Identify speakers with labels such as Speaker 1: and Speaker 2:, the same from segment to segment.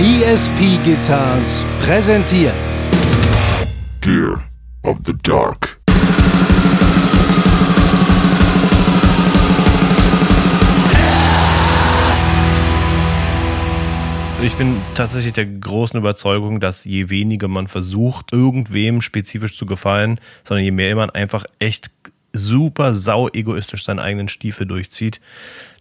Speaker 1: ESP Guitars präsentiert
Speaker 2: Gear of the Dark.
Speaker 3: Ich bin tatsächlich der großen Überzeugung, dass je weniger man versucht, irgendwem spezifisch zu gefallen, sondern je mehr man einfach echt super sau egoistisch seinen eigenen Stiefel durchzieht,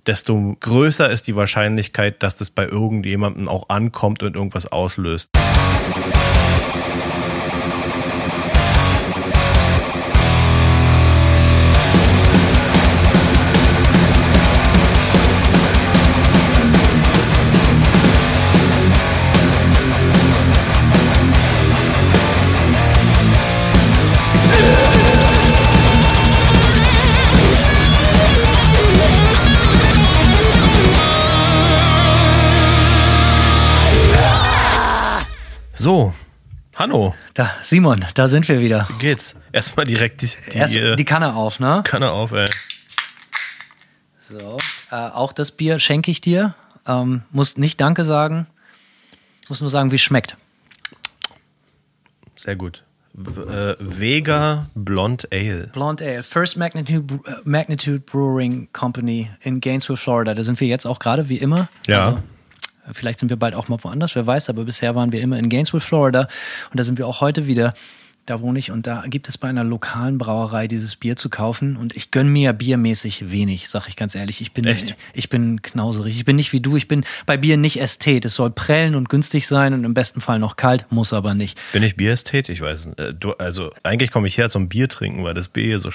Speaker 3: desto größer ist die Wahrscheinlichkeit, dass das bei irgendjemandem auch ankommt und irgendwas auslöst. So, Hanno,
Speaker 4: Da, Simon, da sind wir wieder.
Speaker 3: wie geht's? Erstmal direkt die, die,
Speaker 4: Erst
Speaker 3: äh,
Speaker 4: die Kanne auf, ne?
Speaker 3: Kanne auf, ey.
Speaker 4: So. Äh, auch das Bier schenke ich dir. Ähm, muss nicht Danke sagen. Muss nur sagen, wie es schmeckt.
Speaker 3: Sehr gut. Äh, Vega Blond Ale.
Speaker 4: Blonde Ale, First Magnitude, äh, Magnitude Brewing Company in Gainesville, Florida. Da sind wir jetzt auch gerade, wie immer.
Speaker 3: Ja.
Speaker 4: Also, vielleicht sind wir bald auch mal woanders, wer weiß, aber bisher waren wir immer in Gainesville, Florida. Und da sind wir auch heute wieder. Da wohne ich und da gibt es bei einer lokalen Brauerei dieses Bier zu kaufen. Und ich gönn mir biermäßig wenig, sag ich ganz ehrlich. Ich bin,
Speaker 3: Echt?
Speaker 4: ich bin knauserig. Ich bin nicht wie du. Ich bin bei Bier nicht Ästhet. Es soll prellen und günstig sein und im besten Fall noch kalt, muss aber nicht.
Speaker 3: Bin ich Bierästhet? Ich weiß nicht. Äh, also eigentlich komme ich her zum Bier trinken, weil das Bier so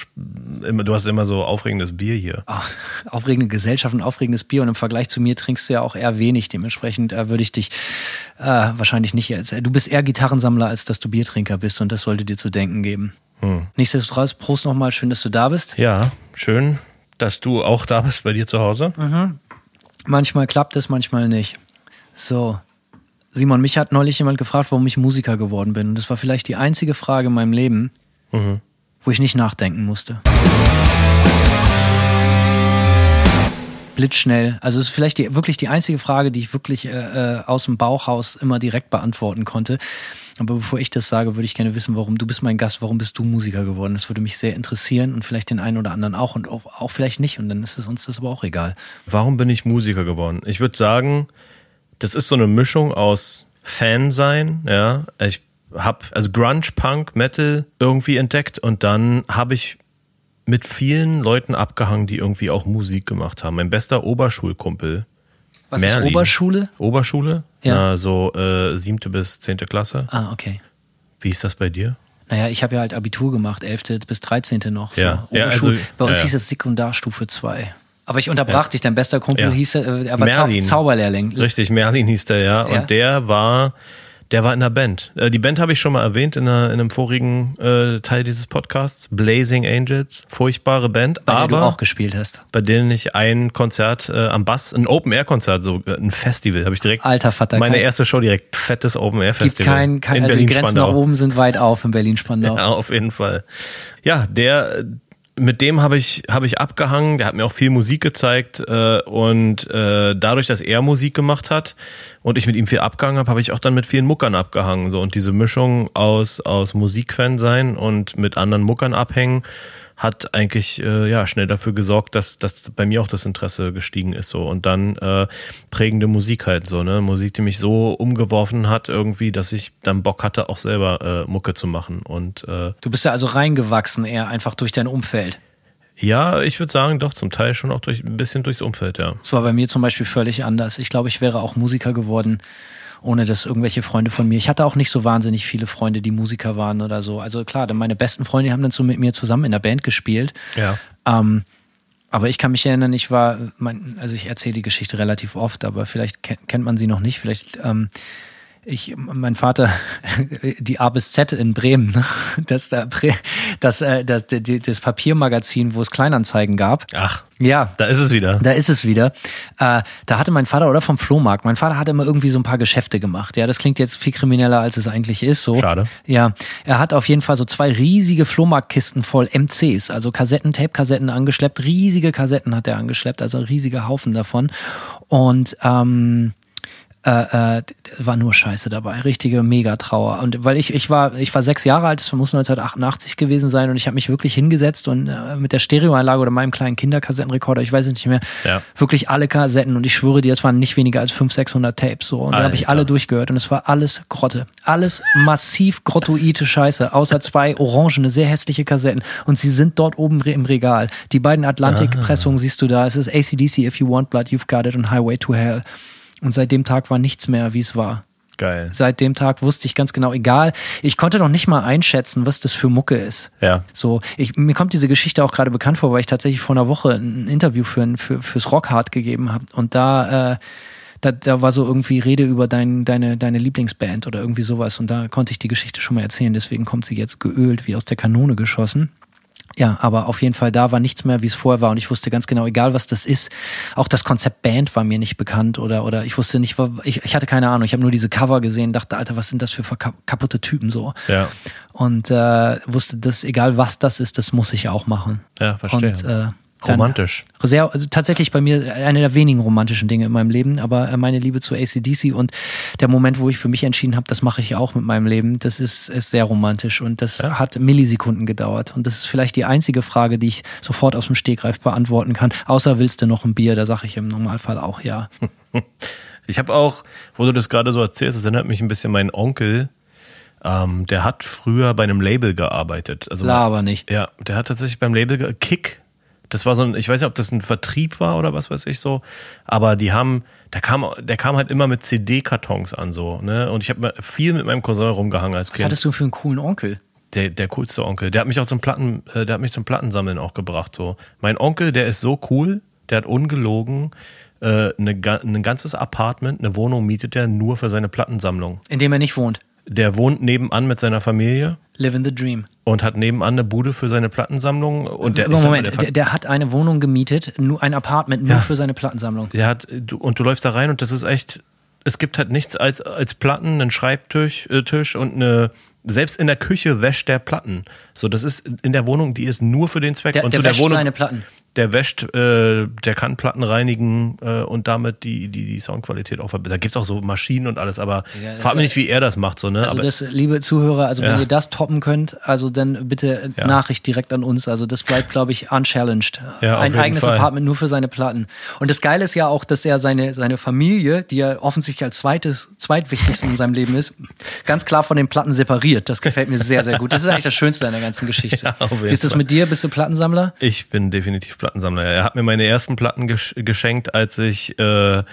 Speaker 3: immer, du hast immer so aufregendes Bier hier.
Speaker 4: Ach, aufregende Gesellschaft und aufregendes Bier und im Vergleich zu mir trinkst du ja auch eher wenig. Dementsprechend äh, würde ich dich äh, wahrscheinlich nicht als. Du bist eher Gitarrensammler, als dass du Biertrinker bist und das sollte dir zu denken geben. Nichtsdestotrotz, Prost nochmal, schön, dass du da bist.
Speaker 3: Ja, schön, dass du auch da bist bei dir zu Hause.
Speaker 4: Manchmal klappt es, manchmal nicht. So. Simon, mich hat neulich jemand gefragt, warum ich Musiker geworden bin. Und das war vielleicht die einzige Frage in meinem Leben, wo ich nicht nachdenken musste. Blitzschnell. Also es ist vielleicht die, wirklich die einzige Frage, die ich wirklich äh, äh, aus dem Bauchhaus immer direkt beantworten konnte. Aber bevor ich das sage, würde ich gerne wissen, warum du bist mein Gast, warum bist du Musiker geworden? Das würde mich sehr interessieren und vielleicht den einen oder anderen auch und auch, auch vielleicht nicht. Und dann ist es uns das aber auch egal.
Speaker 3: Warum bin ich Musiker geworden? Ich würde sagen, das ist so eine Mischung aus Fan sein, ja. Ich habe also Grunge, Punk, Metal irgendwie entdeckt und dann habe ich mit vielen Leuten abgehangen, die irgendwie auch Musik gemacht haben. Mein bester Oberschulkumpel.
Speaker 4: Was
Speaker 3: Merlin.
Speaker 4: ist Oberschule?
Speaker 3: Oberschule?
Speaker 4: Ja.
Speaker 3: So äh, siebte bis zehnte Klasse.
Speaker 4: Ah, okay.
Speaker 3: Wie ist das bei dir?
Speaker 4: Naja, ich habe ja halt Abitur gemacht, 11. bis 13. noch. So.
Speaker 3: Ja, ja, also-
Speaker 4: Bei uns
Speaker 3: ja, ja.
Speaker 4: hieß es Sekundarstufe 2. Aber ich unterbrach dich, dein bester Kumpel
Speaker 3: Ja.
Speaker 4: hieß, äh, er war
Speaker 3: Merlin.
Speaker 4: Zauberlehrling.
Speaker 3: Richtig, Merlin hieß der, ja.
Speaker 4: Ja.
Speaker 3: Und der war, der war in der Band. Äh, Die Band habe ich schon mal erwähnt in, einer, in einem vorigen äh, Teil dieses Podcasts. Blazing Angels, furchtbare Band,
Speaker 4: Bei der
Speaker 3: aber
Speaker 4: du auch gespielt hast.
Speaker 3: bei denen ich ein Konzert äh, am Bass, ein Open-Air-Konzert, so äh, ein Festival, habe ich direkt.
Speaker 4: Alter Vater,
Speaker 3: Meine
Speaker 4: kein-
Speaker 3: erste Show direkt, fettes
Speaker 4: Gibt
Speaker 3: Open-Air-Festival.
Speaker 4: kein, kein
Speaker 3: in
Speaker 4: also die
Speaker 3: Berlin
Speaker 4: Grenzen nach
Speaker 3: Spandau.
Speaker 4: oben sind weit auf in Berlin-Spandau.
Speaker 3: Ja, auf jeden Fall. Ja, der, mit dem habe ich, habe ich abgehangen. Der hat mir auch viel Musik gezeigt äh, und äh, dadurch, dass er Musik gemacht hat und ich mit ihm viel abgehangen habe, habe ich auch dann mit vielen Muckern abgehangen. So und diese Mischung aus aus Musikfan sein und mit anderen Muckern abhängen hat eigentlich äh, ja schnell dafür gesorgt, dass, dass bei mir auch das Interesse gestiegen ist so und dann äh, prägende Musik halt so ne Musik, die mich so umgeworfen hat irgendwie, dass ich dann Bock hatte auch selber äh, Mucke zu machen und äh,
Speaker 4: Du bist ja also reingewachsen eher einfach durch dein Umfeld.
Speaker 3: ja, ich würde sagen, doch zum Teil schon auch durch ein bisschen durchs Umfeld, ja.
Speaker 4: Das war bei mir zum Beispiel völlig anders. Ich glaube, ich wäre auch Musiker geworden, ohne dass irgendwelche Freunde von mir. Ich hatte auch nicht so wahnsinnig viele Freunde, die Musiker waren oder so. Also klar, dann meine besten Freunde haben dann so mit mir zusammen in der Band gespielt.
Speaker 3: Ja.
Speaker 4: Ähm, aber ich kann mich erinnern, ich war, mein, also ich erzähle die Geschichte relativ oft, aber vielleicht kennt, kennt man sie noch nicht. Vielleicht, ähm, ich, mein Vater, die A bis Z in Bremen, ne? das, da- das, äh, das, das, das Papiermagazin, wo es Kleinanzeigen gab.
Speaker 3: Ach,
Speaker 4: Ja,
Speaker 3: da ist es wieder.
Speaker 4: da ist es wieder. Äh, da hatte mein Vater oder vom Flohmarkt. Mein Vater hat immer irgendwie so ein paar Geschäfte gemacht. Ja, das klingt jetzt viel krimineller, als es eigentlich ist. So.
Speaker 3: Schade.
Speaker 4: Ja, er hat auf jeden Fall so zwei riesige Flohmarktkisten voll MCs, also Kassetten, Tape-Kassetten angeschleppt. Riesige Kassetten hat er angeschleppt, also ein riesiger Haufen davon. Und ähm, äh, äh, war nur Scheiße dabei, richtige Megatrauer. Und weil ich, ich war, ich war sechs Jahre alt, das muss 1988 gewesen sein und ich habe mich wirklich hingesetzt und äh, mit der Stereoanlage oder meinem kleinen Kinderkassettenrekorder, ich weiß es nicht mehr,
Speaker 3: Ja.
Speaker 4: wirklich alle Kassetten und ich schwöre dir, es waren nicht weniger als 500, 600 Tapes so und da habe ich alle durchgehört und es war alles Grotte. Alles massiv grottoide Scheiße, außer zwei orangene, sehr hässliche Kassetten und sie sind dort oben im Regal. Die beiden Atlantik-Pressungen siehst du da, es ist ACDC, If You Want Blood, You've Got It und Highway to Hell. Und seit dem Tag war nichts mehr, wie es war.
Speaker 3: Geil.
Speaker 4: Seit dem Tag wusste ich ganz genau, egal, ich konnte noch nicht mal einschätzen, was das für Mucke ist.
Speaker 3: Ja.
Speaker 4: So, ich, mir kommt diese Geschichte auch gerade bekannt vor, weil ich tatsächlich vor einer Woche ein Interview für, für, fürs Rockhard gegeben habe. Und da, äh, da, da war so irgendwie Rede über dein, deine, deine Lieblingsband oder irgendwie sowas. Und da konnte ich die Geschichte schon mal erzählen. Deswegen kommt sie jetzt geölt, wie aus der Kanone geschossen. Ja, aber auf jeden Fall da war nichts mehr, wie es vorher war. Und ich wusste ganz genau, egal was das ist, auch das Konzept Band war mir nicht bekannt oder, oder ich wusste nicht, ich, ich hatte keine Ahnung. Ich habe nur diese Cover gesehen, dachte, Alter, was sind das für kaputte Typen so?
Speaker 3: Ja.
Speaker 4: Und äh, wusste, dass egal was das ist, das muss ich auch machen.
Speaker 3: Ja, verstehe.
Speaker 4: Und, äh, dann-
Speaker 3: Romantisch.
Speaker 4: Sehr, also tatsächlich bei mir eine der wenigen romantischen Dinge in meinem Leben, aber äh, meine Liebe zu ACDC und der Moment, wo ich für mich entschieden habe, das mache ich auch mit meinem Leben, das ist, ist sehr romantisch und das hat Millisekunden gedauert. Und das ist vielleicht die einzige Frage, die ich sofort aus dem Stegreif beantworten kann. Außer willst du noch ein Bier? Da sage ich im Normalfall auch ja.
Speaker 3: Ich habe auch, wo du das gerade so erzählst, das erinnert mich ein bisschen mein Onkel. Ähm, der hat früher bei einem Label gearbeitet. Also
Speaker 4: Laber nicht.
Speaker 3: Ja, der hat tatsächlich beim Label Kick. Das war so ein, ich weiß nicht, ob das ein Vertrieb war oder was weiß ich so, aber die haben, der kam, der kam halt immer mit CD-Kartons an so, ne? Und ich habe viel mit meinem Cousin rumgehangen als
Speaker 4: Was
Speaker 3: Kind.
Speaker 4: hattest du für einen coolen Onkel?
Speaker 3: Der, der coolste Onkel. Der hat mich auch zum Platten, äh, der hat mich zum Plattensammeln auch gebracht. So. Mein Onkel, der ist so cool, der hat ungelogen äh, eine, ein ganzes Apartment, eine Wohnung mietet er nur für seine Plattensammlung.
Speaker 4: In dem er nicht wohnt.
Speaker 3: Der wohnt nebenan mit seiner Familie
Speaker 4: Live in the Dream.
Speaker 3: und hat nebenan eine Bude für seine Plattensammlung. Und der, sag mal,
Speaker 4: Moment,
Speaker 3: der,
Speaker 4: der, der hat eine Wohnung gemietet, nur ein Apartment nur
Speaker 3: Ja.
Speaker 4: für seine Plattensammlung.
Speaker 3: der hat, du, und du läufst da rein und das ist echt, es gibt halt nichts als, als Platten, einen Schreibtisch äh, Tisch und eine, selbst in der Küche wäscht der Platten. So, das ist in der Wohnung, die ist nur für den Zweck.
Speaker 4: Der,
Speaker 3: und
Speaker 4: der
Speaker 3: der
Speaker 4: wäscht
Speaker 3: Wohnung,
Speaker 4: seine Platten.
Speaker 3: Der wäscht, äh, der kann Platten reinigen äh, und damit die, die, die Soundqualität auch verbessern. Da gibt's auch so Maschinen und alles, aber
Speaker 4: Ja,
Speaker 3: frag mich
Speaker 4: ist-
Speaker 3: nicht, wie er das macht, so, ne?
Speaker 4: Also
Speaker 3: aber,
Speaker 4: das, liebe Zuhörer, also wenn
Speaker 3: Ja.
Speaker 4: ihr das toppen könnt, also dann bitte
Speaker 3: Ja.
Speaker 4: Nachricht direkt an uns. Also das bleibt, glaube ich, unchallenged.
Speaker 3: Ja,
Speaker 4: Ein eigenes
Speaker 3: Fall.
Speaker 4: Apartment nur für seine Platten. Und das Geile ist ja auch, dass er seine, seine Familie, die er offensichtlich als zweites, zweitwichtigsten in seinem Leben ist, ganz klar von den Platten separiert. Das gefällt mir sehr, sehr gut. Das ist eigentlich das Schönste an der ganzen Geschichte.
Speaker 3: Ja,
Speaker 4: Wie ist das mit dir? Bist du Plattensammler?
Speaker 3: Ich bin definitiv Plattensammler. Er hat mir meine ersten Platten gesch geschenkt, als ich äh,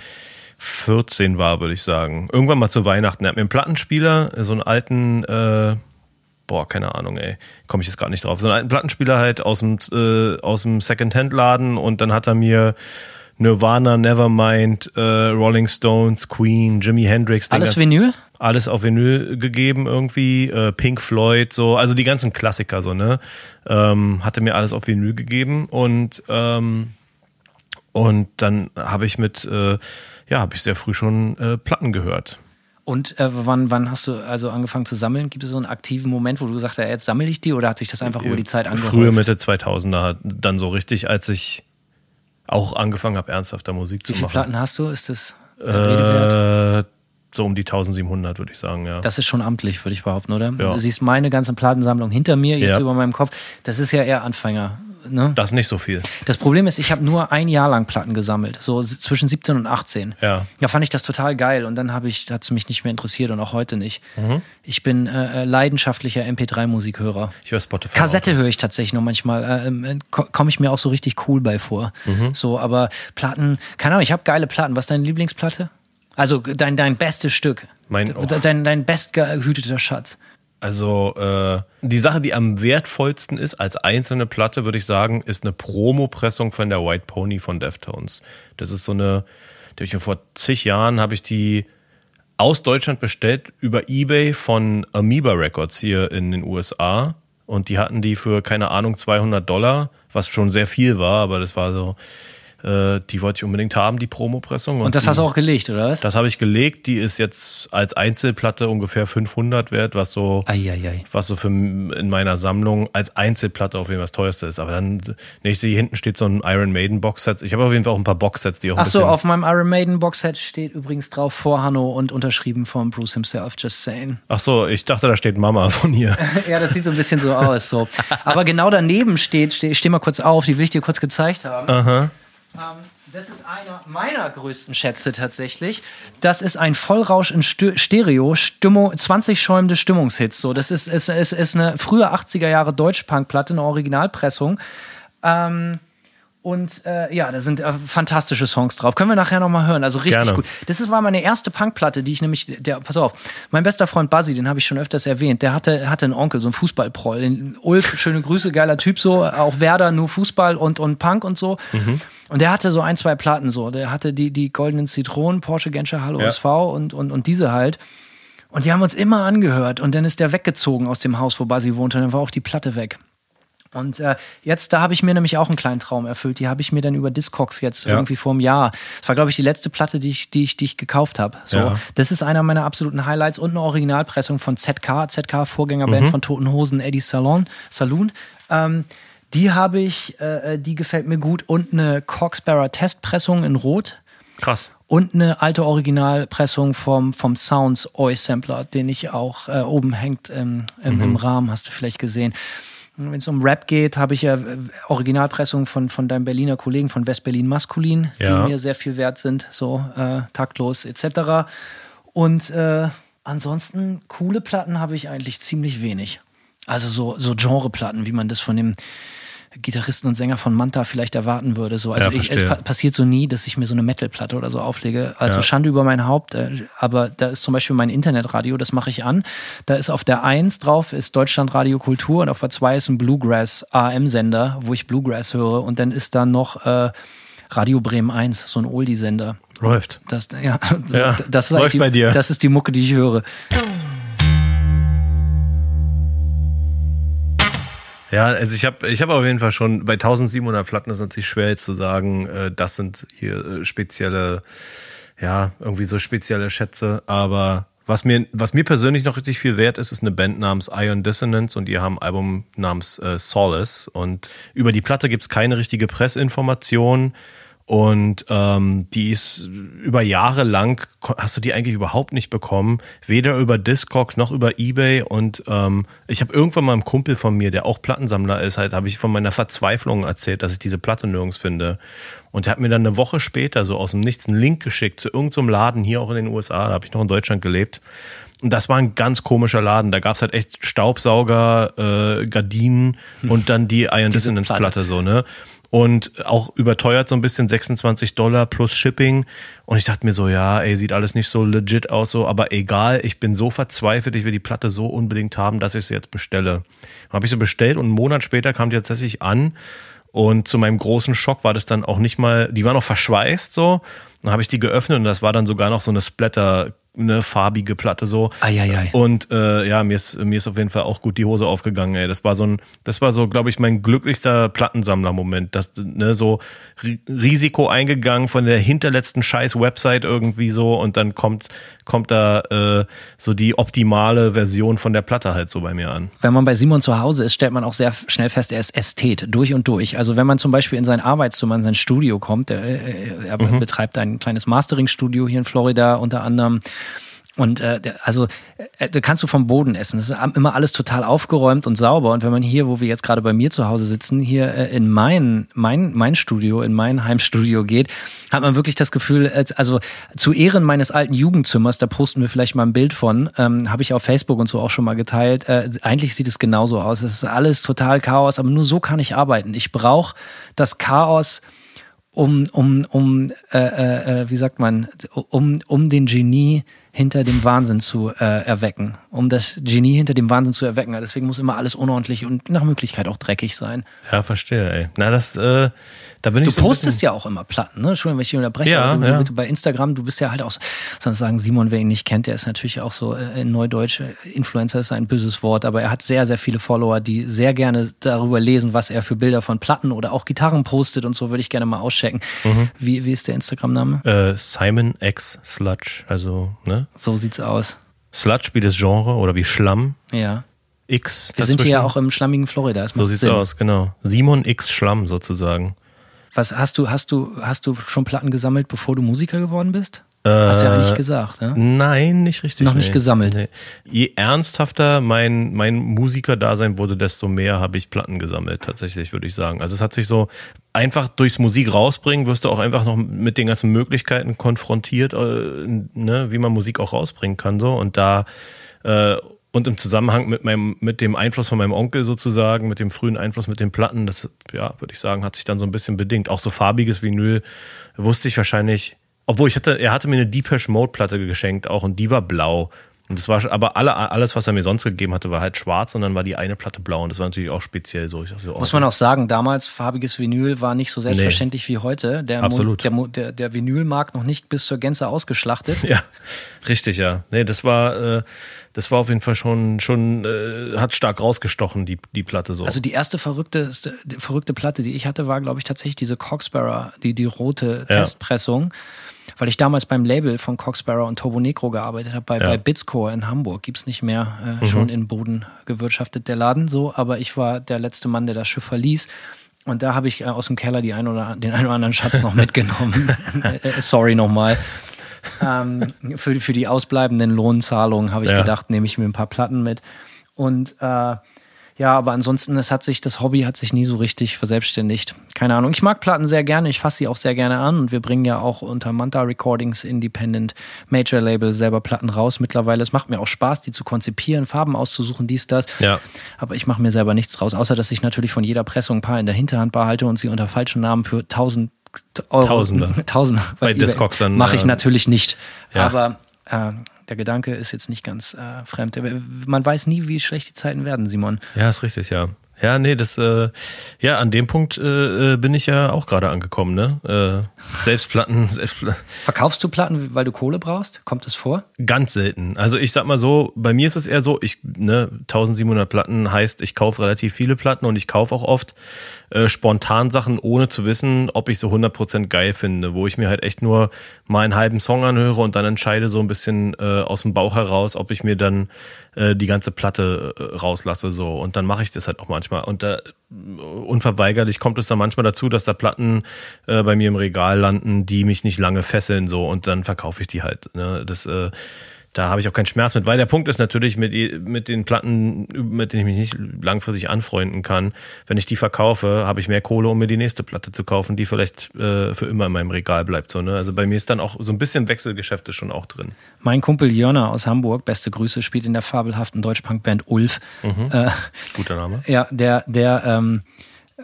Speaker 3: 14 war, würde ich sagen. Irgendwann mal zu Weihnachten. Er hat mir einen Plattenspieler, so einen alten, äh, boah, keine Ahnung, ey, komme ich jetzt gerade nicht drauf. So einen alten Plattenspieler halt aus dem, äh, aus dem Secondhand-Laden und dann hat er mir Nirvana, Nevermind, äh, Rolling Stones, Queen, Jimi Hendrix,
Speaker 4: Alles Vinyl?
Speaker 3: Alles auf Vinyl gegeben irgendwie, äh, Pink Floyd, so, also die ganzen Klassiker so, ne? Ähm, hatte mir alles auf Vinyl gegeben und ähm, und dann habe ich mit, äh, ja, habe ich sehr früh schon äh, Platten gehört.
Speaker 4: Und äh, wann, wann hast du also angefangen zu sammeln? Gibt es so einen aktiven Moment, wo du gesagt hast, jetzt sammle ich die oder hat sich das einfach über die Zeit angehäuft?
Speaker 3: Früher Mitte 2000er dann so richtig, als ich auch angefangen habe, ernsthafter Musik
Speaker 4: Wie
Speaker 3: zu
Speaker 4: viele
Speaker 3: machen.
Speaker 4: Platten hast du? Ist das äh, Rede wert?
Speaker 3: Äh, so um die 1700 würde ich sagen, ja.
Speaker 4: Das ist schon amtlich, würde ich behaupten, oder?
Speaker 3: Ja.
Speaker 4: Du siehst meine ganze Plattensammlung hinter mir, jetzt
Speaker 3: Ja.
Speaker 4: über meinem Kopf. Das ist ja eher Anfänger. Ne?
Speaker 3: Das nicht so viel.
Speaker 4: Das Problem ist, ich habe nur ein Jahr lang Platten gesammelt, so zwischen 17 und 18.
Speaker 3: Ja.
Speaker 4: Ja, fand ich das total geil und dann habe ich, hat es mich nicht mehr interessiert und auch heute nicht.
Speaker 3: Mhm.
Speaker 4: Ich bin äh, äh, leidenschaftlicher MP3-Musikhörer.
Speaker 3: Ich höre Spotify.
Speaker 4: Kassette höre ich tatsächlich noch manchmal. Äh, ähm, ko- Komme ich mir auch so richtig cool bei vor.
Speaker 3: Mhm.
Speaker 4: So, aber Platten, keine Ahnung, ich habe geile Platten. Was ist deine Lieblingsplatte? Also dein, dein bestes Stück.
Speaker 3: Mein- oh.
Speaker 4: dein, dein bestgehüteter Schatz.
Speaker 3: Also äh, die Sache, die am wertvollsten ist als einzelne Platte, würde ich sagen, ist eine Promopressung von der White Pony von Deftones. Das ist so eine, die habe ich mir vor zig Jahren habe ich die aus Deutschland bestellt über eBay von Amoeba Records hier in den USA und die hatten die für keine Ahnung 200 Dollar, was schon sehr viel war, aber das war so äh, die wollte ich unbedingt haben, die Promopressung.
Speaker 4: Und das
Speaker 3: die,
Speaker 4: hast du auch gelegt, oder was?
Speaker 3: Das habe ich gelegt. Die ist jetzt als Einzelplatte ungefähr 500 wert, was so,
Speaker 4: Eieiei.
Speaker 3: was so für in meiner Sammlung als Einzelplatte auf jeden Fall das teuerste ist. Aber dann, ne, ich sehe, hinten steht so ein Iron Maiden Boxset. Ich habe auf jeden Fall auch ein paar Boxsets, die auch
Speaker 4: Ach so, auf meinem Iron Maiden Boxset steht übrigens drauf vor Hanno und unterschrieben von Bruce himself, just saying.
Speaker 3: Ach so, ich dachte, da steht Mama von hier.
Speaker 4: ja, das sieht so ein bisschen so aus. So. Aber genau daneben steht, steht, ich stehe mal kurz auf, die will ich dir kurz gezeigt haben.
Speaker 3: Aha.
Speaker 4: Das ist einer meiner größten Schätze tatsächlich. Das ist ein Vollrausch in Stereo, Stimmung, 20 schäumende Stimmungshits. So, das ist, ist, ist, ist eine frühe 80er Jahre Deutschpunk-Platte, eine Originalpressung. Ähm, und äh, ja, da sind äh, fantastische Songs drauf. Können wir nachher nochmal hören. Also richtig
Speaker 3: Gerne.
Speaker 4: gut. Das ist, war meine erste Punkplatte, die ich nämlich, der, pass auf, mein bester Freund Buzzy, den habe ich schon öfters erwähnt, der hatte, hatte einen Onkel, so einen Fußballproll. Den Ulf, schöne Grüße, geiler Typ so. Auch Werder, nur Fußball und, und Punk und so. Und der hatte so ein, zwei Platten so. Der hatte die, die goldenen Zitronen, Porsche Genscher, Hallo
Speaker 3: Ja.
Speaker 4: SV und, und, und diese halt. Und die haben uns immer angehört. Und dann ist der weggezogen aus dem Haus, wo Buzzy wohnte. Und dann war auch die Platte weg. Und äh, jetzt, da habe ich mir nämlich auch einen kleinen Traum erfüllt. Die habe ich mir dann über Discogs jetzt
Speaker 3: Ja.
Speaker 4: irgendwie vor einem Jahr. Das war, glaube ich, die letzte Platte, die ich, die ich, die ich gekauft habe. So,
Speaker 3: Ja.
Speaker 4: das ist einer meiner absoluten Highlights und eine Originalpressung von ZK, ZK Vorgängerband von Toten Hosen, Eddie Salon, Saloon. Ähm, die habe ich, äh, die gefällt mir gut und eine Corksbarrow Testpressung in Rot
Speaker 3: Krass.
Speaker 4: und eine alte Originalpressung vom, vom Sounds Oi Sampler, den ich auch äh, oben hängt im, im, im Rahmen, hast du vielleicht gesehen. Wenn es um Rap geht, habe ich ja äh, Originalpressungen von, von deinem Berliner Kollegen von West-Berlin Maskulin,
Speaker 3: Ja.
Speaker 4: die mir sehr viel wert sind, so äh, taktlos etc. Und äh, ansonsten coole Platten habe ich eigentlich ziemlich wenig. Also so, so Genreplatten, wie man das von dem Gitarristen und Sänger von Manta vielleicht erwarten würde. So, also
Speaker 3: Ja,
Speaker 4: ich, es pa passiert so nie, dass ich mir so eine Metalplatte oder so auflege. Also
Speaker 3: Ja.
Speaker 4: Schande über mein Haupt. äh, Aber da ist zum Beispiel mein Internetradio, das mache ich an. Da ist auf der 1 drauf ist Deutschlandradio Kultur und auf der 2 ist ein Bluegrass AM-Sender, wo ich Bluegrass höre. Und dann ist da noch äh, Radio Bremen 1, so ein Oldie-Sender.
Speaker 3: Läuft.
Speaker 4: Das, ja,
Speaker 3: Ja,
Speaker 4: das ist
Speaker 3: läuft
Speaker 4: die,
Speaker 3: bei dir.
Speaker 4: Das ist die Mucke, die ich höre.
Speaker 3: Ja, also ich habe ich hab auf jeden Fall schon, bei 1700 Platten ist natürlich schwer jetzt zu sagen, äh, das sind hier äh, spezielle, ja, irgendwie so spezielle Schätze, aber was mir, was mir persönlich noch richtig viel wert ist, ist eine Band namens Ion Dissonance und die haben ein Album namens äh, Solace. Und über die Platte gibt's keine richtige Pressinformation und ähm, die ist über Jahre lang, hast du die eigentlich überhaupt nicht bekommen. Weder über Discogs noch über Ebay. Und ähm, ich habe irgendwann mal einem Kumpel von mir, der auch Plattensammler ist, halt, habe ich von meiner Verzweiflung erzählt, dass ich diese Platte nirgends finde. Und der hat mir dann eine Woche später so aus dem Nichts einen Link geschickt zu irgendeinem Laden hier auch in den USA. Da habe ich noch in Deutschland gelebt. Und das war ein ganz komischer Laden. Da gab's halt echt Staubsauger, äh, Gardinen und dann die Iron Dissonance
Speaker 4: Platte.
Speaker 3: Platte so, ne? Und auch überteuert so ein bisschen 26 Dollar plus Shipping. Und ich dachte mir so, ja, ey, sieht alles nicht so legit aus, so, aber egal, ich bin so verzweifelt, ich will die Platte so unbedingt haben, dass ich sie jetzt bestelle. Habe ich sie bestellt und einen Monat später kam die tatsächlich an. Und zu meinem großen Schock war das dann auch nicht mal, die war noch verschweißt so. Dann habe ich die geöffnet und das war dann sogar noch so eine Splatter, eine farbige Platte so.
Speaker 4: Eieiei.
Speaker 3: Und äh, ja, mir ist, mir ist auf jeden Fall auch gut die Hose aufgegangen, ey. Das war so ein, das war so, glaube ich, mein glücklichster Plattensammler-Moment. Das, ne, so Ri- Risiko eingegangen von der hinterletzten scheiß Website irgendwie so und dann kommt, kommt da äh, so die optimale Version von der Platte halt so bei mir an.
Speaker 4: Wenn man bei Simon zu Hause ist, stellt man auch sehr schnell fest, er ist Ästhet, durch und durch. Also wenn man zum Beispiel in sein Arbeitszimmer, in sein Studio kommt, er, er, er betreibt ein kleines Mastering-Studio hier in Florida unter anderem. Und äh, also äh, da kannst du vom Boden essen. Es ist immer alles total aufgeräumt und sauber. Und wenn man hier, wo wir jetzt gerade bei mir zu Hause sitzen, hier äh, in mein, mein, mein Studio, in mein Heimstudio geht, hat man wirklich das Gefühl, als- also zu Ehren meines alten Jugendzimmers, da posten wir vielleicht mal ein Bild von, ähm, habe ich auf Facebook und so auch schon mal geteilt. Äh, eigentlich sieht es genauso aus. Es ist alles total Chaos, aber nur so kann ich arbeiten. Ich brauche das Chaos um, um, um äh, äh, äh, wie sagt man, um, um den Genie hinter dem Wahnsinn zu äh, erwecken, um das Genie hinter dem Wahnsinn zu erwecken. Deswegen muss immer alles unordentlich und nach Möglichkeit auch dreckig sein.
Speaker 3: Ja, verstehe, ey. Na, das, äh, da bin
Speaker 4: Du
Speaker 3: ich so ein
Speaker 4: postest ja auch immer Platten, ne? Entschuldigung, wenn ich dich unterbreche.
Speaker 3: Ja,
Speaker 4: du,
Speaker 3: ja.
Speaker 4: Du, bei Instagram, du bist ja halt auch, so- sonst sagen Simon, wer ihn nicht kennt, der ist natürlich auch so äh, in Neudeutsch, äh, Influencer ist ein böses Wort, aber er hat sehr, sehr viele Follower, die sehr gerne darüber lesen, was er für Bilder von Platten oder auch Gitarren postet und so würde ich gerne mal auschecken.
Speaker 3: Mhm.
Speaker 4: Wie, wie ist der Instagram-Name?
Speaker 3: äh, Simon X Sludge, also, ne?
Speaker 4: So sieht's aus.
Speaker 3: Sludge wie das Genre oder wie Schlamm
Speaker 4: Ja.
Speaker 3: X.
Speaker 4: Wir sind hier ja auch im schlammigen Florida.
Speaker 3: So sieht's
Speaker 4: Sinn.
Speaker 3: aus, genau. Simon X Schlamm sozusagen.
Speaker 4: Was hast du, hast du, hast du schon Platten gesammelt, bevor du Musiker geworden bist? Hast du ja nicht gesagt, ne?
Speaker 3: Nein, nicht richtig.
Speaker 4: Noch nicht
Speaker 3: nee.
Speaker 4: gesammelt.
Speaker 3: Nee. Je ernsthafter mein, mein Musikerdasein wurde, desto mehr habe ich Platten gesammelt, tatsächlich, würde ich sagen. Also es hat sich so einfach durchs Musik rausbringen, wirst du auch einfach noch mit den ganzen Möglichkeiten konfrontiert, äh, ne, wie man Musik auch rausbringen kann. so Und da äh, und im Zusammenhang mit meinem, mit dem Einfluss von meinem Onkel sozusagen, mit dem frühen Einfluss mit den Platten, das, ja, würde ich sagen, hat sich dann so ein bisschen bedingt. Auch so farbiges Vinyl wusste ich wahrscheinlich, obwohl ich hatte, er hatte mir eine Deepesh Mode Platte geschenkt auch und die war blau. Und das war aber alle, alles, was er mir sonst gegeben hatte, war halt schwarz und dann war die eine Platte blau und das war natürlich auch speziell so. Dachte oh,
Speaker 4: Muss man auch sagen, damals farbiges Vinyl war nicht so selbstverständlich wie heute. Der,
Speaker 3: Absolut.
Speaker 4: Der, Mo- der, der Vinylmarkt noch nicht bis zur Gänze ausgeschlachtet.
Speaker 3: Ja, richtig, ja. Nee, das war, äh, das war auf jeden Fall schon, schon, äh, hat stark rausgestochen, die, die Platte so.
Speaker 4: Also die erste verrückte, verrückte Platte, die ich hatte, war, glaube ich, tatsächlich diese Coxsparrow, die, die rote
Speaker 3: Ja.
Speaker 4: Testpressung. Weil ich damals beim Label von Coxsparrow und Turbo Negro gearbeitet habe, bei,
Speaker 3: Ja. Mhm.
Speaker 4: bei Bitscore in Hamburg. Gibt's nicht mehr, äh, schon in Boden gewirtschaftet, der Laden so. Aber ich war der letzte Mann, der das Schiff verließ. Und da habe ich äh, aus dem Keller die ein oder, den einen oder anderen Schatz noch mitgenommen. äh, sorry nochmal. ähm, für, für die ausbleibenden Lohnzahlungen habe ich
Speaker 3: Ja.
Speaker 4: gedacht, nehme ich mir ein paar Platten mit. Und äh, ja, aber ansonsten, es hat sich, das Hobby hat sich nie so richtig verselbstständigt. Keine Ahnung. Ich mag Platten sehr gerne, ich fasse sie auch sehr gerne an und wir bringen ja auch unter Manta Recordings Independent Major Label selber Platten raus mittlerweile. Es macht mir auch Spaß, die zu konzipieren, Farben auszusuchen, dies, das.
Speaker 3: Ja.
Speaker 4: Aber ich mache mir selber nichts draus, außer dass ich natürlich von jeder Pressung ein paar in der Hinterhand behalte und sie unter falschen Namen für 1000 Euro.
Speaker 3: Tausende.
Speaker 4: Tausende.
Speaker 3: Bei Discogs dann,
Speaker 4: Mache ich
Speaker 3: äh,
Speaker 4: natürlich nicht.
Speaker 3: ja.
Speaker 4: Aber äh, der Gedanke ist jetzt nicht ganz äh, fremd. Man weiß nie, wie schlecht die Zeiten werden, Simon.
Speaker 3: Ja, ist richtig, ja. Ja, nee, das, äh, ja, an dem Punkt äh, äh, bin ich ja auch gerade angekommen, ne? Äh, Selbstplatten, Selbstplatten.
Speaker 4: Verkaufst du Platten, weil du Kohle brauchst? Kommt es vor?
Speaker 3: Ganz selten. Also ich sag mal so, bei mir ist es eher so, ich, ne, 1700 Platten heißt, ich kaufe relativ viele Platten und ich kaufe auch oft äh, spontan Sachen, ohne zu wissen, ob ich so 100% geil finde, wo ich mir halt echt nur mal einen halben Song anhöre und dann entscheide so ein bisschen äh, aus dem Bauch heraus, ob ich mir dann äh, die ganze Platte äh, rauslasse so und dann mache ich das halt auch manchmal und da unverweigerlich kommt es dann manchmal dazu, dass da Platten äh, bei mir im Regal landen, die mich nicht lange fesseln so und dann verkaufe ich die halt. Ne? Das, äh, da habe ich auch keinen Schmerz mit, weil der Punkt ist natürlich mit, mit den Platten, mit denen ich mich nicht langfristig anfreunden kann, wenn ich die verkaufe, habe ich mehr Kohle, um mir die nächste Platte zu kaufen, die vielleicht äh, für immer in meinem Regal bleibt. So, ne? Also bei mir ist dann auch so ein bisschen Wechselgeschäfte schon auch drin.
Speaker 4: Mein Kumpel Jörner aus Hamburg, beste Grüße, spielt in der fabelhaften Deutschpunk-Band Ulf. Äh,
Speaker 3: Guter Name.
Speaker 4: ja, der, der, ähm,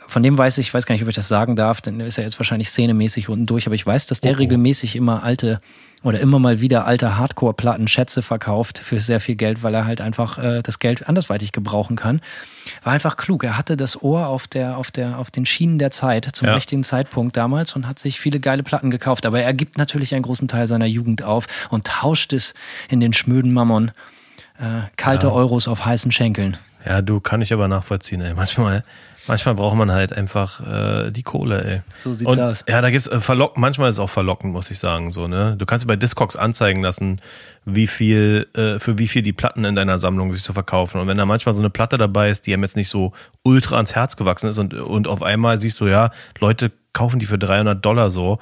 Speaker 4: von dem weiß ich, ich weiß gar nicht, ob ich das sagen darf, denn ist er jetzt wahrscheinlich szenemäßig unten durch, aber ich weiß, dass der
Speaker 3: Oh, oh.
Speaker 4: regelmäßig immer alte oder immer mal wieder alte Hardcore-Platten, Schätze verkauft für sehr viel Geld, weil er halt einfach äh, das Geld andersweitig gebrauchen kann. War einfach klug. Er hatte das Ohr auf der, auf der, auf den Schienen der Zeit zum
Speaker 3: Ja.
Speaker 4: richtigen Zeitpunkt damals und hat sich viele geile Platten gekauft. Aber er gibt natürlich einen großen Teil seiner Jugend auf und tauscht es in den schmöden Mammon. Äh, kalte Euros auf heißen Schenkeln.
Speaker 3: Ja, du kann ich aber nachvollziehen, ey. Manchmal, manchmal braucht man halt einfach äh, die Kohle, ey.
Speaker 4: So sieht's
Speaker 3: Und,
Speaker 4: aus.
Speaker 3: Ja, da gibt's äh, verlock manchmal ist es auch verlockend, muss ich sagen, so, ne? Du kannst dir bei Discogs anzeigen lassen, wie viel, äh, für wie viel die Platten in deiner Sammlung sich so verkaufen. Und wenn da manchmal so eine Platte dabei ist, die einem jetzt nicht so ultra ans Herz gewachsen ist und, und auf einmal siehst du, ja, Leute kaufen die für 300 Dollar so,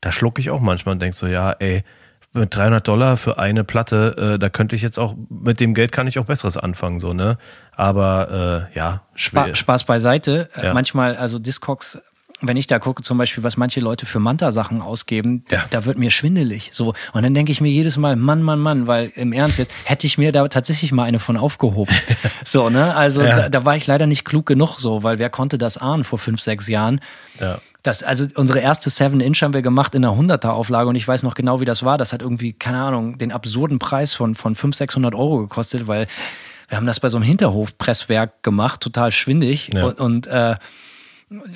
Speaker 3: da schlucke ich auch manchmal und denk so, ja, ey, mit 300 Dollar für eine Platte, äh, da könnte ich jetzt auch, mit dem Geld kann ich auch Besseres anfangen, so, ne? Aber, äh, ja,
Speaker 4: Spa
Speaker 3: schwer.
Speaker 4: Spaß beiseite. Äh,
Speaker 3: Ja.
Speaker 4: Manchmal, also Discogs, wenn ich da gucke, zum Beispiel, was manche Leute für Manta-Sachen ausgeben, da,
Speaker 3: Ja.
Speaker 4: da wird mir schwindelig. So. Und dann denke ich mir jedes Mal, Mann, Mann, Mann, weil im Ernst jetzt hätte ich mir da tatsächlich mal eine von aufgehoben. so, ne? Also
Speaker 3: Ja.
Speaker 4: da, da war ich leider nicht klug genug so, weil wer konnte das ahnen vor fünf, sechs Jahren?
Speaker 3: Ja.
Speaker 4: Das, also unsere erste 7-Inch haben wir gemacht in einer 100er-Auflage und ich weiß noch genau, wie das war. Das hat irgendwie, keine Ahnung, den absurden Preis von, von 500, 600 Euro gekostet, weil wir haben das bei so einem Hinterhofpresswerk gemacht, total schwindig
Speaker 3: Ja.
Speaker 4: und, und äh,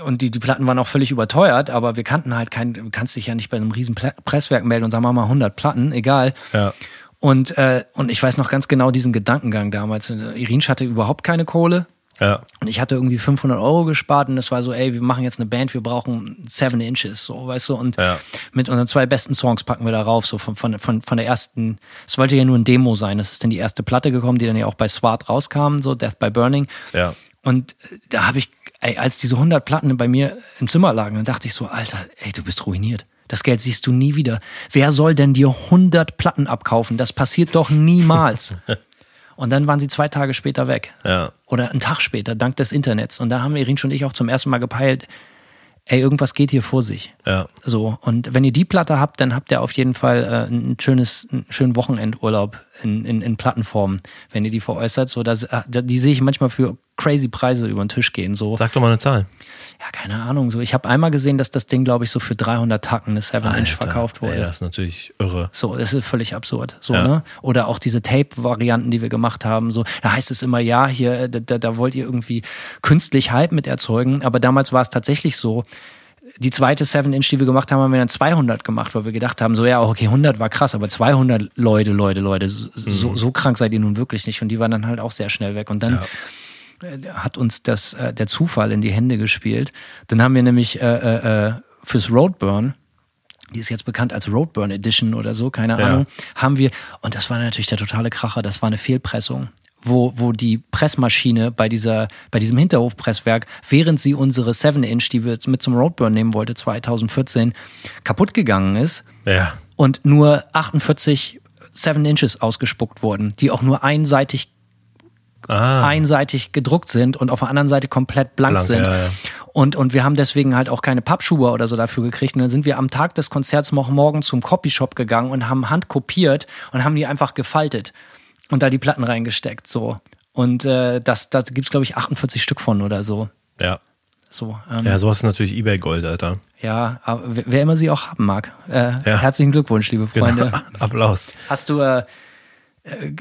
Speaker 4: und die, die Platten waren auch völlig überteuert, aber wir kannten halt kein, du kannst dich ja nicht bei einem riesen Presswerk melden und sagen, mach mal 100 Platten, egal.
Speaker 3: Ja.
Speaker 4: Und, äh, und ich weiß noch ganz genau diesen Gedankengang damals. Irinsch hatte überhaupt keine Kohle.
Speaker 3: Ja.
Speaker 4: Und ich hatte irgendwie 500 Euro gespart und es war so, ey, wir machen jetzt eine Band, wir brauchen seven Inches, so, weißt du, und
Speaker 3: Ja.
Speaker 4: mit unseren zwei besten Songs packen wir da rauf, so von, von, von, von der ersten, es wollte ja nur ein Demo sein, das ist dann die erste Platte gekommen, die dann ja auch bei Swart rauskam, so Death by Burning.
Speaker 3: Ja.
Speaker 4: Und da habe ich, ey, als diese 100 Platten bei mir im Zimmer lagen, dann dachte ich so, Alter, ey, du bist ruiniert. Das Geld siehst du nie wieder. Wer soll denn dir 100 Platten abkaufen? Das passiert doch niemals. Und dann waren sie zwei Tage später weg.
Speaker 3: Ja.
Speaker 4: Oder einen Tag später, dank des Internets. Und da haben Irin und ich auch zum ersten Mal gepeilt, ey, irgendwas geht hier vor sich.
Speaker 3: Ja.
Speaker 4: So, und wenn ihr die Platte habt, dann habt ihr auf jeden Fall äh, ein schönes, einen schönen Wochenendurlaub in, in, in Plattenform, wenn ihr die veräußert. So, das, äh, die sehe ich manchmal für crazy Preise über den Tisch gehen. So,
Speaker 3: Sag doch mal eine Zahl.
Speaker 4: ja, keine Ahnung. So, ich habe einmal gesehen, dass das Ding, glaube ich, so für 300 Tacken eine 7-Inch
Speaker 3: Alter,
Speaker 4: verkauft wurde.
Speaker 3: Ey, das ist natürlich irre.
Speaker 4: So, das ist völlig absurd. So,
Speaker 3: Ja.
Speaker 4: ne? Oder auch diese Tape-Varianten, die wir gemacht haben. So, da heißt es immer, ja, hier, äh, da, da wollt ihr irgendwie künstlich Hype mit erzeugen. Aber damals war es tatsächlich so. Die zweite 7-Inch, die wir gemacht haben, haben wir dann 200 gemacht, weil wir gedacht haben, so ja, okay, 100 war krass, aber 200 Leute, Leute, Leute, so, so, so krank seid ihr nun wirklich nicht. Und die waren dann halt auch sehr schnell weg. Und dann äh, hat uns das, äh, der Zufall in die Hände gespielt. Dann haben wir nämlich äh, äh, äh, fürs Roadburn, die ist jetzt bekannt als Roadburn Edition oder so, keine
Speaker 3: Ja.
Speaker 4: Ahnung, haben wir, und das war natürlich der totale Kracher, das war eine Fehlpressung. Wo, wo die Pressmaschine bei dieser, bei diesem Hinterhofpresswerk, während sie unsere 7-Inch, die wir jetzt mit zum Roadburn nehmen wollte, 2014, kaputt gegangen ist
Speaker 3: Ja.
Speaker 4: und nur 48 7 Inches ausgespuckt wurden, die auch nur einseitig
Speaker 3: Ah.
Speaker 4: einseitig gedruckt sind und auf der anderen Seite komplett blank,
Speaker 3: Blank,
Speaker 4: sind.
Speaker 3: ja, ja.
Speaker 4: Und, und wir haben deswegen halt auch keine Pappschuhe oder so dafür gekriegt. Und dann sind wir am Tag des Konzerts noch morgen zum Copyshop gegangen und haben handkopiert und haben die einfach gefaltet und da die Platten reingesteckt. So. Und äh, das, das gibt es, glaube ich, 48 Stück von oder so.
Speaker 3: Ja.
Speaker 4: So, ähm,
Speaker 3: Ja, sowas ist natürlich Ebay Gold, Alter.
Speaker 4: ja, aber wer immer sie auch haben mag. Äh,
Speaker 3: Ja.
Speaker 4: Herzlichen Glückwunsch, liebe Freunde.
Speaker 3: Genau. Applaus.
Speaker 4: Hast du, äh, äh,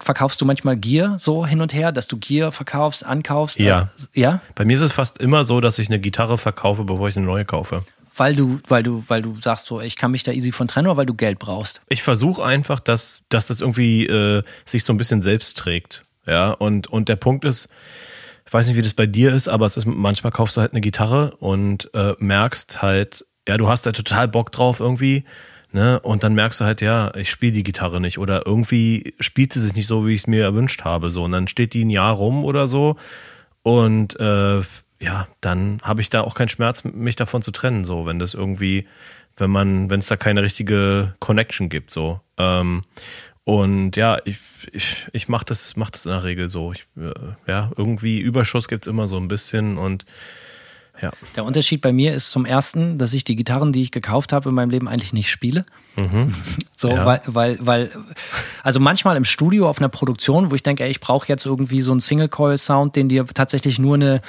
Speaker 4: verkaufst du manchmal Gear so hin und her, dass du Gear verkaufst, ankaufst?
Speaker 3: Ja.
Speaker 4: Ja?
Speaker 3: Bei mir ist es fast immer so, dass ich eine Gitarre verkaufe, bevor ich eine neue kaufe.
Speaker 4: Weil du, weil du, weil du sagst so, ich kann mich da easy von trennen oder weil du Geld brauchst.
Speaker 3: Ich versuche einfach, dass, dass das irgendwie äh, sich so ein bisschen selbst trägt. Ja, und, und der Punkt ist, ich weiß nicht, wie das bei dir ist, aber es ist, manchmal kaufst du halt eine Gitarre und äh, merkst halt, ja, du hast da total Bock drauf irgendwie, ne? Und dann merkst du halt, ja, ich spiele die Gitarre nicht oder irgendwie spielt sie sich nicht so, wie ich es mir erwünscht habe. So, und dann steht die ein Jahr rum oder so und äh, ja, dann habe ich da auch keinen Schmerz, mich davon zu trennen, so, wenn das irgendwie, wenn man, wenn es da keine richtige Connection gibt, so. Ähm, und ja, ich, ich, ich mache das, mach das in der Regel so. Ich, äh, ja, irgendwie Überschuss gibt's immer so ein bisschen und ja.
Speaker 4: Der Unterschied bei mir ist zum ersten, dass ich die Gitarren, die ich gekauft habe, in meinem Leben eigentlich nicht spiele. so,
Speaker 3: Ja.
Speaker 4: weil, weil, weil, also manchmal im Studio auf einer Produktion, wo ich denke, ey, ich brauche jetzt irgendwie so einen Single-Coil-Sound, den dir tatsächlich nur eine,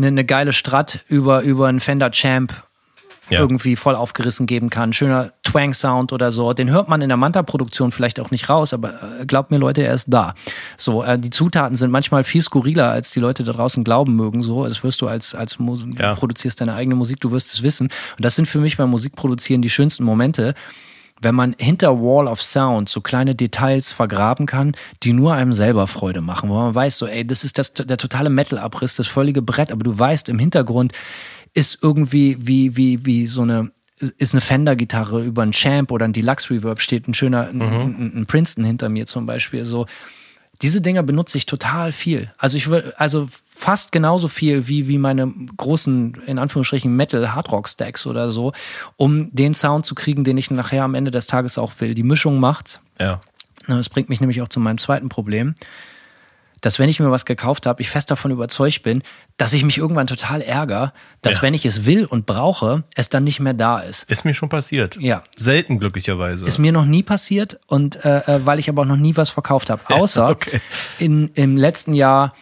Speaker 4: eine, eine geile Strat über, über einen Fender Champ
Speaker 3: Ja.
Speaker 4: irgendwie voll aufgerissen geben kann. Schöner Twang-Sound oder so. Den hört man in der Manta-Produktion vielleicht auch nicht raus, aber äh, glaubt mir, Leute, er ist da. So, äh, die Zutaten sind manchmal viel skurriler, als die Leute da draußen glauben mögen. So, das wirst du als, als Mus
Speaker 3: Ja.
Speaker 4: du produzierst deine eigene Musik, du wirst es wissen. Und das sind für mich beim Musikproduzieren die schönsten Momente. Wenn man hinter Wall of Sound so kleine Details vergraben kann, die nur einem selber Freude machen, wo man weiß, so, ey, das ist das, der totale Metal-Abriss, das völlige Brett, aber du weißt, im Hintergrund ist irgendwie wie, wie, wie so eine, ist eine Fender-Gitarre über einen Champ oder ein Deluxe-Reverb steht ein schöner, ein, ein, ein Princeton hinter mir zum Beispiel, so. Diese Dinger benutze ich total viel. Also ich würde, also fast genauso viel wie, wie meine großen, in Anführungsstrichen, Metal-Hardrock-Stacks oder so, um den Sound zu kriegen, den ich nachher am Ende des Tages auch will. Die Mischung macht's.
Speaker 3: Ja.
Speaker 4: Das bringt mich nämlich auch zu meinem zweiten Problem, dass wenn ich mir was gekauft habe, ich fest davon überzeugt bin, dass ich mich irgendwann total ärgere, dass
Speaker 3: Ja.
Speaker 4: wenn ich es will und brauche, es dann nicht mehr da ist.
Speaker 3: Ist mir schon passiert.
Speaker 4: Ja.
Speaker 3: Selten glücklicherweise.
Speaker 4: Ist mir noch nie passiert und äh, äh, weil ich aber auch noch nie was verkauft habe. Außer
Speaker 3: okay.
Speaker 4: in, im letzten Jahr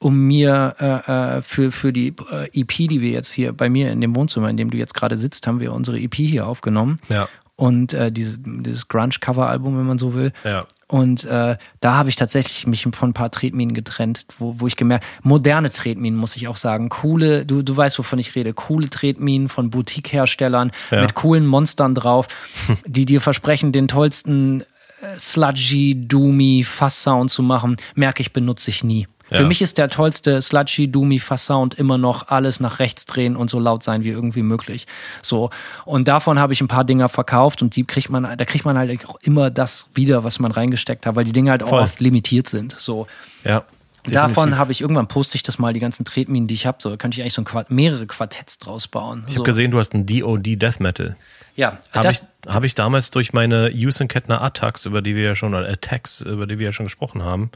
Speaker 4: um mir äh, äh, für, für die äh, EP, die wir jetzt hier bei mir in dem Wohnzimmer, in dem du jetzt gerade sitzt, haben wir unsere EP hier aufgenommen.
Speaker 3: Ja.
Speaker 4: Und äh, diese, dieses Grunge-Cover-Album, wenn man so will.
Speaker 3: Ja.
Speaker 4: Und äh, da habe ich tatsächlich mich von ein paar Tretminen getrennt, wo, wo ich gemerkt, moderne Tretminen muss ich auch sagen, coole, du, du weißt, wovon ich rede, coole Tretminen von Boutique-Herstellern
Speaker 3: Ja.
Speaker 4: mit coolen Monstern drauf, die dir versprechen, den tollsten äh, sludgy, doomy Fass-Sound zu machen, merke ich, benutze ich nie. Für
Speaker 3: Ja.
Speaker 4: mich ist der tollste sludgy, doomy Fass-Sound immer noch alles nach rechts drehen und so laut sein wie irgendwie möglich. So. Und davon habe ich ein paar Dinger verkauft und die kriegt man, da kriegt man halt auch immer das wieder, was man reingesteckt hat, weil die Dinge halt auch oft limitiert sind. So.
Speaker 3: Ja.
Speaker 4: Davon
Speaker 3: definitiv.
Speaker 4: habe ich irgendwann poste ich das mal, die ganzen Tretminen, die ich habe. So da könnte ich eigentlich so ein Quart mehrere Quartetts draus bauen.
Speaker 3: Ich
Speaker 4: so.
Speaker 3: habe gesehen, du hast einen DOD Death Metal.
Speaker 4: Ja,
Speaker 3: Habe ich, hab ich damals durch meine Houston Kettner Attacks, über die wir ja schon, Attacks, über die wir ja schon gesprochen haben,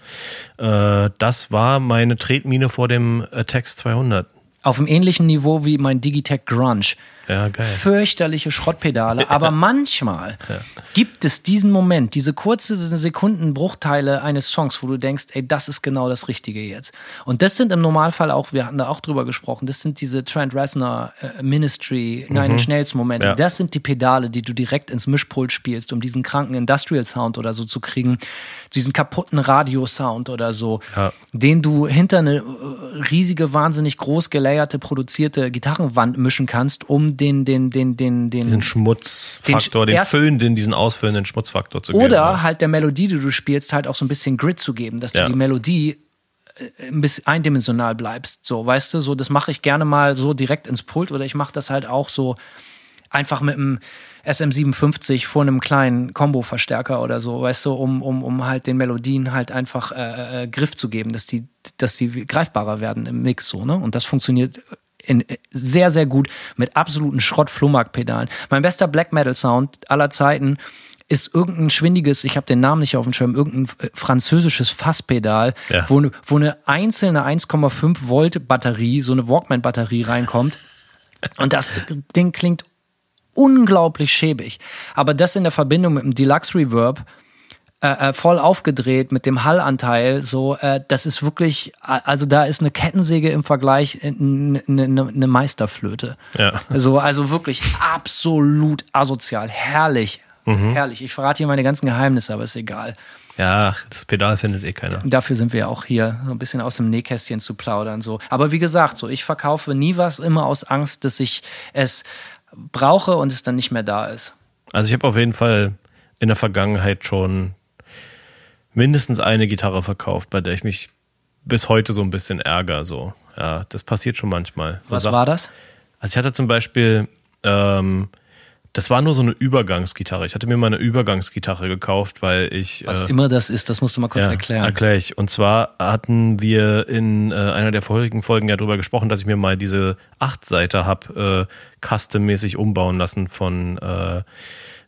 Speaker 3: äh, das war meine Tretmine vor dem Attacks 200.
Speaker 4: auf einem ähnlichen Niveau wie mein Digitech Grunge.
Speaker 3: Ja, geil.
Speaker 4: Fürchterliche Schrottpedale, aber manchmal gibt es diesen Moment, diese kurze Sekundenbruchteile eines Songs, wo du denkst, ey, das ist genau das Richtige jetzt. Und das sind im Normalfall auch, wir hatten da auch drüber gesprochen, das sind diese Trent Reznor äh, Ministry, Nine Inch Nails Momente.
Speaker 3: Ja.
Speaker 4: Das sind die Pedale, die du direkt ins Mischpult spielst, um diesen kranken Industrial Sound oder so zu kriegen, diesen kaputten Radio-Sound oder so,
Speaker 3: Ja.
Speaker 4: den du hinter eine äh, riesige, wahnsinnig groß gelayerte, produzierte Gitarrenwand mischen kannst, um den, den, den, den, den.
Speaker 3: Diesen Schmutzfaktor, den,
Speaker 4: erst-
Speaker 3: füllenden, diesen ausfüllenden Schmutzfaktor zu geben.
Speaker 4: oder halt der Melodie, die du spielst, halt auch so ein bisschen Grid zu geben, dass du
Speaker 3: Ja.
Speaker 4: die Melodie äh, ein bisschen eindimensional bleibst. So, weißt du, so, das mache ich gerne mal so direkt ins Pult oder ich mache das halt auch so einfach mit einem SM57 vor einem kleinen Combo-Verstärker oder so, weißt du, um, um, um halt den Melodien halt einfach äh, äh, Griff zu geben, dass die, dass die greifbarer werden im Mix, so, ne? Und das funktioniert in, äh, sehr, sehr gut mit absoluten Schrott-Flohmarkt-Pedalen. Mein bester Black Metal-Sound aller Zeiten ist irgendein schwindiges, ich habe den Namen nicht auf dem Schirm, irgendein äh, französisches Fasspedal,
Speaker 3: Ja.
Speaker 4: wo, ne- wo eine einzelne 1,5 Volt Batterie, so eine Walkman-Batterie reinkommt. Und das Ding klingt unglaublich schäbig. Aber das in der Verbindung mit dem Deluxe Reverb, äh, äh, voll aufgedreht mit dem Hallanteil, so, äh, das ist wirklich, äh, also da ist eine Kettensäge im Vergleich eine ne, ne Meisterflöte.
Speaker 3: Ja.
Speaker 4: So, also wirklich absolut asozial. Herrlich. Herrlich. Ich verrate hier meine ganzen Geheimnisse, aber ist egal.
Speaker 3: Ja, das Pedal findet eh keiner.
Speaker 4: Dafür sind wir auch hier, so ein bisschen aus dem Nähkästchen zu plaudern. So. Aber wie gesagt, so, ich verkaufe nie was, immer aus Angst, dass ich es brauche und es dann nicht mehr da ist.
Speaker 3: Also ich habe auf jeden Fall in der Vergangenheit schon mindestens eine Gitarre verkauft, bei der ich mich bis heute so ein bisschen ärgere. So, ja, das passiert schon manchmal. So
Speaker 4: Was
Speaker 3: Sachen-
Speaker 4: war das?
Speaker 3: Also ich hatte zum Beispiel, ähm, das war nur so eine Übergangsgitarre. Ich hatte mir mal eine Übergangsgitarre gekauft, weil ich
Speaker 4: Was
Speaker 3: äh,
Speaker 4: immer das ist, das musst du mal kurz erklären.
Speaker 3: Erkläre ich. Und zwar hatten wir in äh, einer der vorigen Folgen ja darüber gesprochen, dass ich mir mal diese Achtseiter habe äh, custom-mäßig umbauen lassen von äh,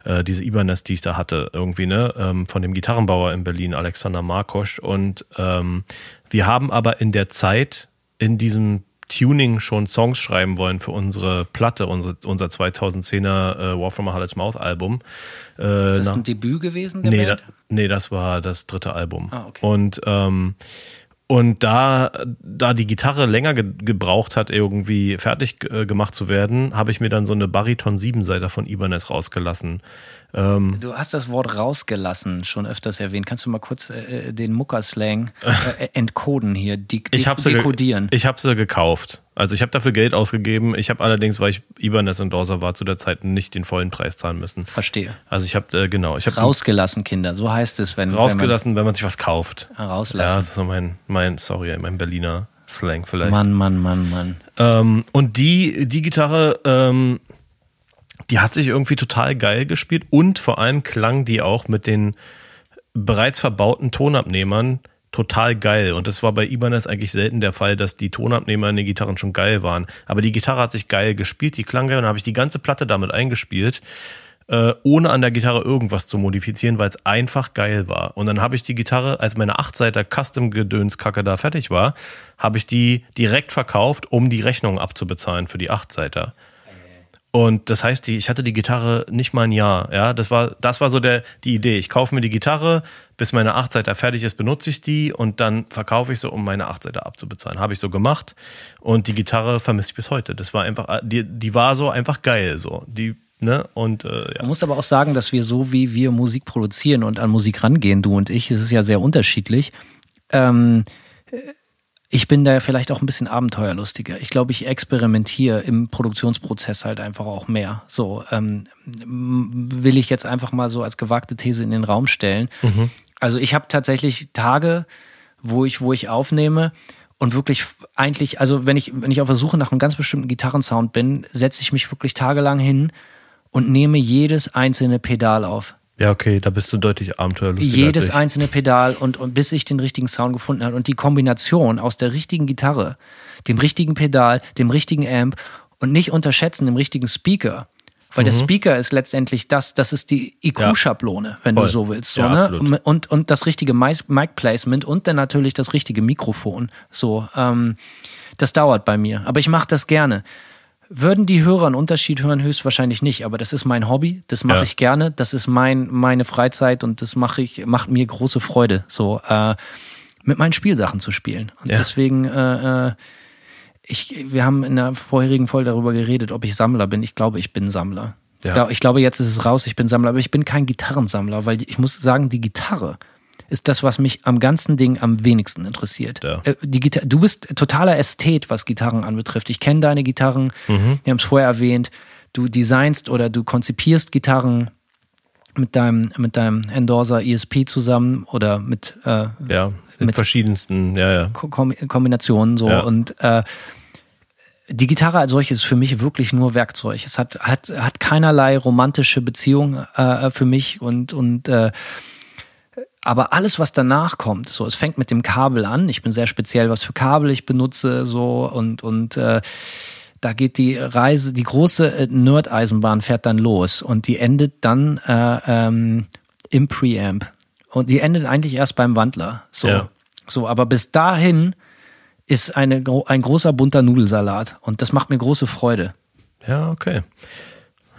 Speaker 3: äh, diese Ibanez, die ich da hatte, irgendwie, ne, ähm, von dem Gitarrenbauer in Berlin, Alexander Markosch. Und ähm, wir haben aber in der Zeit in diesem Tuning schon Songs schreiben wollen für unsere Platte, unsere, unser 2010er äh, War from a Hallet's Mouth Album. Äh,
Speaker 4: Ist das
Speaker 3: nach-
Speaker 4: ein Debüt gewesen? Der
Speaker 3: Nee, da, nee, das war das dritte Album.
Speaker 4: Ah, okay.
Speaker 3: Und, ähm, und da, da die Gitarre länger ge gebraucht hat, irgendwie fertig äh, gemacht zu werden, habe ich mir dann so eine Bariton 7-Seiter von Ibanez rausgelassen.
Speaker 4: Du hast das Wort rausgelassen schon öfters erwähnt. Kannst du mal kurz äh, den Muckerslang äh, entkoden hier, de
Speaker 3: Ich habe
Speaker 4: dekodieren?
Speaker 3: ich hab sie gekauft. Also ich habe dafür Geld ausgegeben. Ich habe allerdings, weil ich Ibanez Endorser war, zu der Zeit nicht den vollen Preis zahlen müssen.
Speaker 4: Verstehe.
Speaker 3: Also ich habe, äh, genau, ich habe
Speaker 4: Rausgelassen, Kinder. So heißt es, wenn
Speaker 3: rausgelassen, wenn man sich was kauft.
Speaker 4: Wenn man,
Speaker 3: Ja,
Speaker 4: rauslassen.
Speaker 3: das ist so mein, mein, sorry, mein Berliner Slang vielleicht.
Speaker 4: Mann, Mann, Mann, Mann.
Speaker 3: Ähm, und die, die Gitarre, ähm, die hat sich irgendwie total geil gespielt und vor allem klang die auch mit den bereits verbauten Tonabnehmern total geil. Und das war bei Ibanez eigentlich selten der Fall, dass die Tonabnehmer in den Gitarren schon geil waren. Aber die Gitarre hat sich geil gespielt, die klang geil und dann habe ich die ganze Platte damit eingespielt, äh, ohne an der Gitarre irgendwas zu modifizieren, weil es einfach geil war. Und dann habe ich die Gitarre, als meine 8-Seiter Custom-Gedönskacke da fertig war, habe ich die direkt verkauft, um die Rechnung abzubezahlen für die 8-Seiter. Und das heißt, ich hatte die Gitarre nicht mal ein Jahr. Ja, das war, das war so der, die Idee. Ich kaufe mir die Gitarre, bis meine Achtseiter fertig ist, benutze ich die und dann verkaufe ich sie, um meine Achtseiter abzubezahlen. Habe ich so gemacht. Und die Gitarre vermisse ich bis heute. Das war einfach, die, die war so einfach geil, so. Die, ne, und, äh, ja.
Speaker 4: Man muss aber auch sagen, dass wir so, wie wir Musik produzieren und an Musik rangehen, du und ich, es ist ja sehr unterschiedlich. Ähm, ich bin da vielleicht auch ein bisschen abenteuerlustiger. Ich glaube, ich experimentiere im Produktionsprozess halt einfach auch mehr. So ähm, will ich jetzt einfach mal so als gewagte These in den Raum stellen. Mhm. Also ich habe tatsächlich Tage, wo ich, wo ich aufnehme und wirklich eigentlich, also wenn ich, wenn ich auf der Suche nach einem ganz bestimmten Gitarrensound bin, setze ich mich wirklich tagelang hin und nehme jedes einzelne Pedal auf.
Speaker 3: Ja, okay, da bist du deutlich abenteuerlustiger.
Speaker 4: Jedes einzelne Pedal und, und bis ich den richtigen Sound gefunden habe. Und die Kombination aus der richtigen Gitarre, dem richtigen Pedal, dem richtigen Amp und nicht unterschätzen dem richtigen Speaker. Weil mhm. der Speaker ist letztendlich das, das ist die IQ-Schablone, ja. wenn Voll. du so willst. So, ja, ne? und, und das richtige Mic-Placement und dann natürlich das richtige Mikrofon. So, ähm, das dauert bei mir. Aber ich mache das gerne. Würden die Hörer einen Unterschied hören? Höchstwahrscheinlich nicht, aber das ist mein Hobby, das mache ja. ich gerne, das ist mein, meine Freizeit und das mache ich, macht mir große Freude, so äh, mit meinen Spielsachen zu spielen. Und ja. deswegen, äh, äh, ich, wir haben in der vorherigen Folge darüber geredet, ob ich Sammler bin. Ich glaube, ich bin Sammler. Ja. Ich glaube, jetzt ist es raus, ich bin Sammler, aber ich bin kein Gitarrensammler, weil ich muss sagen, die Gitarre ist das, was mich am ganzen Ding am wenigsten interessiert. Ja. Äh, die du bist totaler Ästhet, was Gitarren anbetrifft. Ich kenne deine Gitarren, mhm. wir haben es vorher erwähnt. Du designst oder du konzipierst Gitarren mit deinem, mit deinem Endorser ESP zusammen oder mit,
Speaker 3: äh, ja, mit verschiedensten ja, ja.
Speaker 4: Kombinationen so ja. und äh, die Gitarre als solches ist für mich wirklich nur Werkzeug. Es hat, hat, hat keinerlei romantische Beziehung äh, für mich und, und äh, aber alles, was danach kommt, so, es fängt mit dem Kabel an. Ich bin sehr speziell, was für Kabel ich benutze, so und und äh, da geht die Reise, die große äh, Nerd-Eisenbahn fährt dann los und die endet dann äh, ähm, im Preamp und die endet eigentlich erst beim Wandler. So, ja. so, aber bis dahin ist eine, ein großer bunter Nudelsalat und das macht mir große Freude.
Speaker 3: Ja, okay.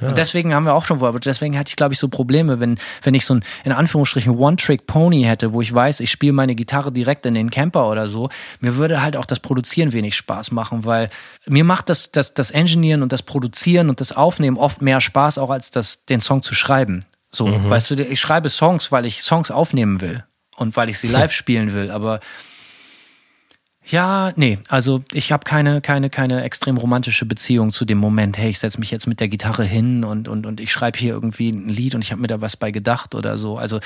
Speaker 4: Ja. Und deswegen haben wir auch schon aber deswegen hatte ich, glaube ich, so Probleme, wenn, wenn ich so ein, in Anführungsstrichen, One-Trick-Pony hätte, wo ich weiß, ich spiele meine Gitarre direkt in den Camper oder so, mir würde halt auch das Produzieren wenig Spaß machen, weil mir macht das, das, das Engineeren und das Produzieren und das Aufnehmen oft mehr Spaß, auch als das, den Song zu schreiben. So, mhm. weißt du, ich schreibe Songs, weil ich Songs aufnehmen will und weil ich sie live spielen will, aber ja, nee, also ich habe keine, keine, keine extrem romantische Beziehung zu dem Moment, hey, ich setze mich jetzt mit der Gitarre hin und, und, und ich schreibe hier irgendwie ein Lied und ich habe mir da was bei gedacht oder so. Also,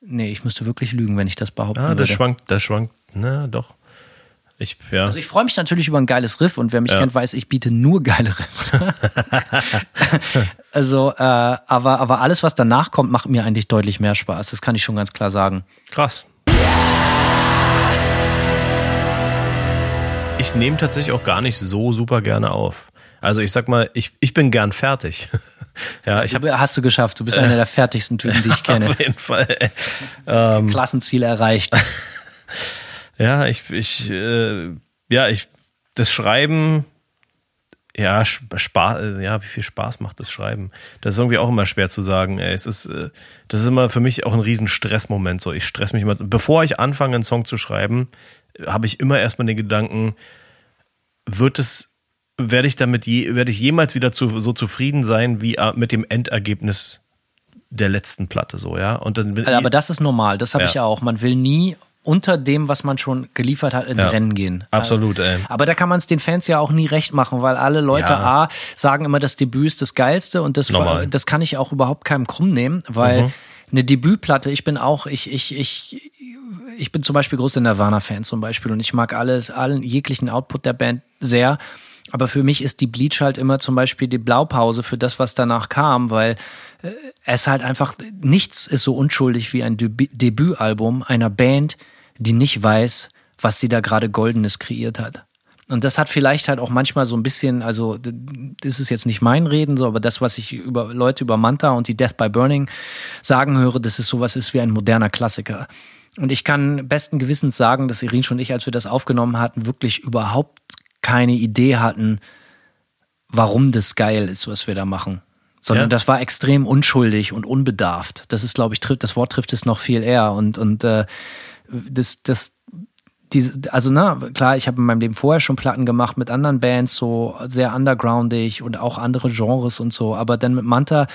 Speaker 4: nee, ich müsste wirklich lügen, wenn ich das behaupten
Speaker 3: ah,
Speaker 4: würde.
Speaker 3: Das schwankt, das schwankt, na doch. Ich, ja.
Speaker 4: Also ich freue mich natürlich über ein geiles Riff und wer mich ja. kennt, weiß, ich biete nur geile Riffs. also, äh, aber, aber alles, was danach kommt, macht mir eigentlich deutlich mehr Spaß. Das kann ich schon ganz klar sagen.
Speaker 3: Krass. Ich nehme tatsächlich auch gar nicht so super gerne auf. Also ich sag mal, ich, ich bin gern fertig.
Speaker 4: ja, ich hab, Hast du geschafft. Du bist äh, einer der fertigsten Typen, die ich kenne.
Speaker 3: Auf jeden Fall.
Speaker 4: Ähm, Klassenziel erreicht.
Speaker 3: ja, ich, ich, äh, ja, ich, das Schreiben, ja, Spaß, ja, wie viel Spaß macht das Schreiben? Das ist irgendwie auch immer schwer zu sagen. Ey, es ist, äh, das ist immer für mich auch ein riesen Stressmoment. So, ich stress mich immer. Bevor ich anfange, einen Song zu schreiben, habe ich immer erstmal den Gedanken, wird es, werde ich damit je, werde ich jemals wieder zu, so zufrieden sein wie äh, mit dem Endergebnis der letzten Platte, so, ja? Und dann,
Speaker 4: aber das ist normal, das habe ja. ich auch. Man will nie unter dem, was man schon geliefert hat, ins ja, Rennen gehen.
Speaker 3: Absolut, ey.
Speaker 4: Aber da kann man es den Fans ja auch nie recht machen, weil alle Leute ja. A sagen immer, das Debüt ist das Geilste und das, das kann ich auch überhaupt keinem krumm nehmen, weil mhm. Eine Debütplatte, ich bin auch, ich, ich, ich, ich bin zum Beispiel großer Nirvana-Fan zum Beispiel und ich mag alles, allen jeglichen Output der Band sehr. Aber für mich ist die Bleach halt immer zum Beispiel die Blaupause für das, was danach kam, weil äh, es halt einfach nichts ist so unschuldig wie ein Debü Debütalbum einer Band, die nicht weiß, was sie da gerade Goldenes kreiert hat. Und das hat vielleicht halt auch manchmal so ein bisschen, also das ist jetzt nicht mein Reden, so, aber das, was ich über Leute über Manta und die Death by Burning sagen höre, dass es sowas ist wie ein moderner Klassiker. Und ich kann besten Gewissens sagen, dass Irin und ich, als wir das aufgenommen hatten, wirklich überhaupt keine Idee hatten, warum das geil ist, was wir da machen. Sondern
Speaker 3: Ja.
Speaker 4: das war extrem unschuldig und unbedarft. Das ist, glaube ich, trifft, das Wort trifft es noch viel eher. Und, und äh, das, das, diese, also na, klar, ich habe in meinem Leben vorher schon Platten gemacht mit anderen Bands, so sehr undergroundig und auch andere Genres und so. Aber dann mit Manta,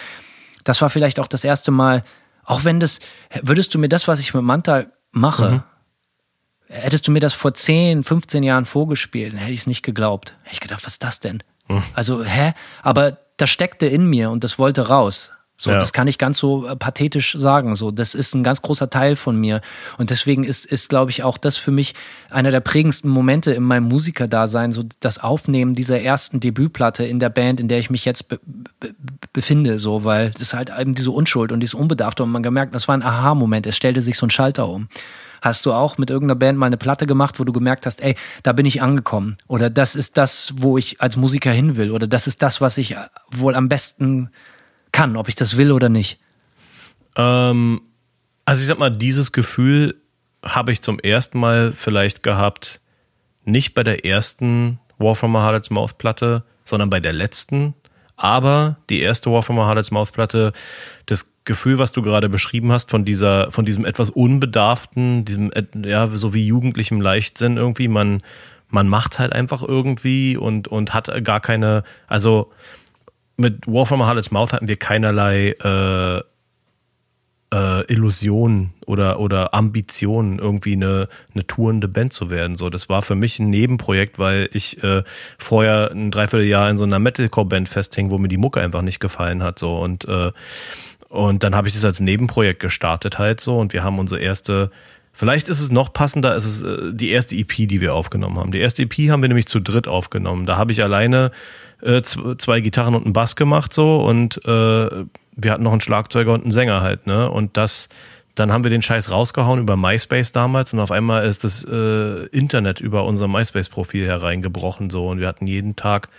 Speaker 4: das war vielleicht auch das erste Mal, auch wenn das, würdest du mir das, was ich mit Manta mache, hättest du mir das vor 10, 15 Jahren vorgespielt, dann hätte ich es nicht geglaubt. Hätte ich gedacht, was ist das denn? Also, hä? Aber das steckte in mir und das wollte raus. So,
Speaker 3: Ja.
Speaker 4: das kann ich ganz so äh, pathetisch sagen. So, das ist ein ganz großer Teil von mir. Und deswegen ist, ist glaube ich, auch das für mich einer der prägendsten Momente in meinem Musikerdasein, so das Aufnehmen dieser ersten Debütplatte in der Band, in der ich mich jetzt be be befinde, so, weil das ist halt eben diese Unschuld und dieses Unbedarfte und man gemerkt, das war ein Aha-Moment. Es stellte sich so ein Schalter um. Hast du auch mit irgendeiner Band mal eine Platte gemacht, wo du gemerkt hast, ey, da bin ich angekommen? Oder das ist das, wo ich als Musiker hin will? Oder das ist das, was ich wohl am besten kann, ob ich das will oder nicht?
Speaker 3: Ähm, also ich sag mal, dieses Gefühl habe ich zum ersten Mal vielleicht gehabt, nicht bei der ersten War from a Hardest Mouth Platte, sondern bei der letzten. Aber die erste War from a Hardest Mouth Platte, das Gefühl, was du gerade beschrieben hast, von dieser, von diesem etwas unbedarften, diesem, ja, so wie jugendlichem Leichtsinn irgendwie, man, man macht halt einfach irgendwie und, und hat gar keine, also mit War from a Hardest Mouth hatten wir keinerlei äh, äh, Illusion oder, oder Ambition, irgendwie eine, eine tourende Band zu werden. So, das war für mich ein Nebenprojekt, weil ich äh, vorher ein Dreivierteljahr in so einer Metalcore-Band festhing, wo mir die Mucke einfach nicht gefallen hat. So und äh, und dann habe ich das als Nebenprojekt gestartet halt so und wir haben unsere erste Vielleicht ist es noch passender, es ist äh, die erste EP, die wir aufgenommen haben. Die erste EP haben wir nämlich zu dritt aufgenommen. Da habe ich alleine äh, zwei Gitarren und einen Bass gemacht so und äh, wir hatten noch einen Schlagzeuger und einen Sänger halt, ne? Und das, dann haben wir den Scheiß rausgehauen über MySpace damals und auf einmal ist das äh, Internet über unser MySpace-Profil hereingebrochen so und wir hatten jeden Tag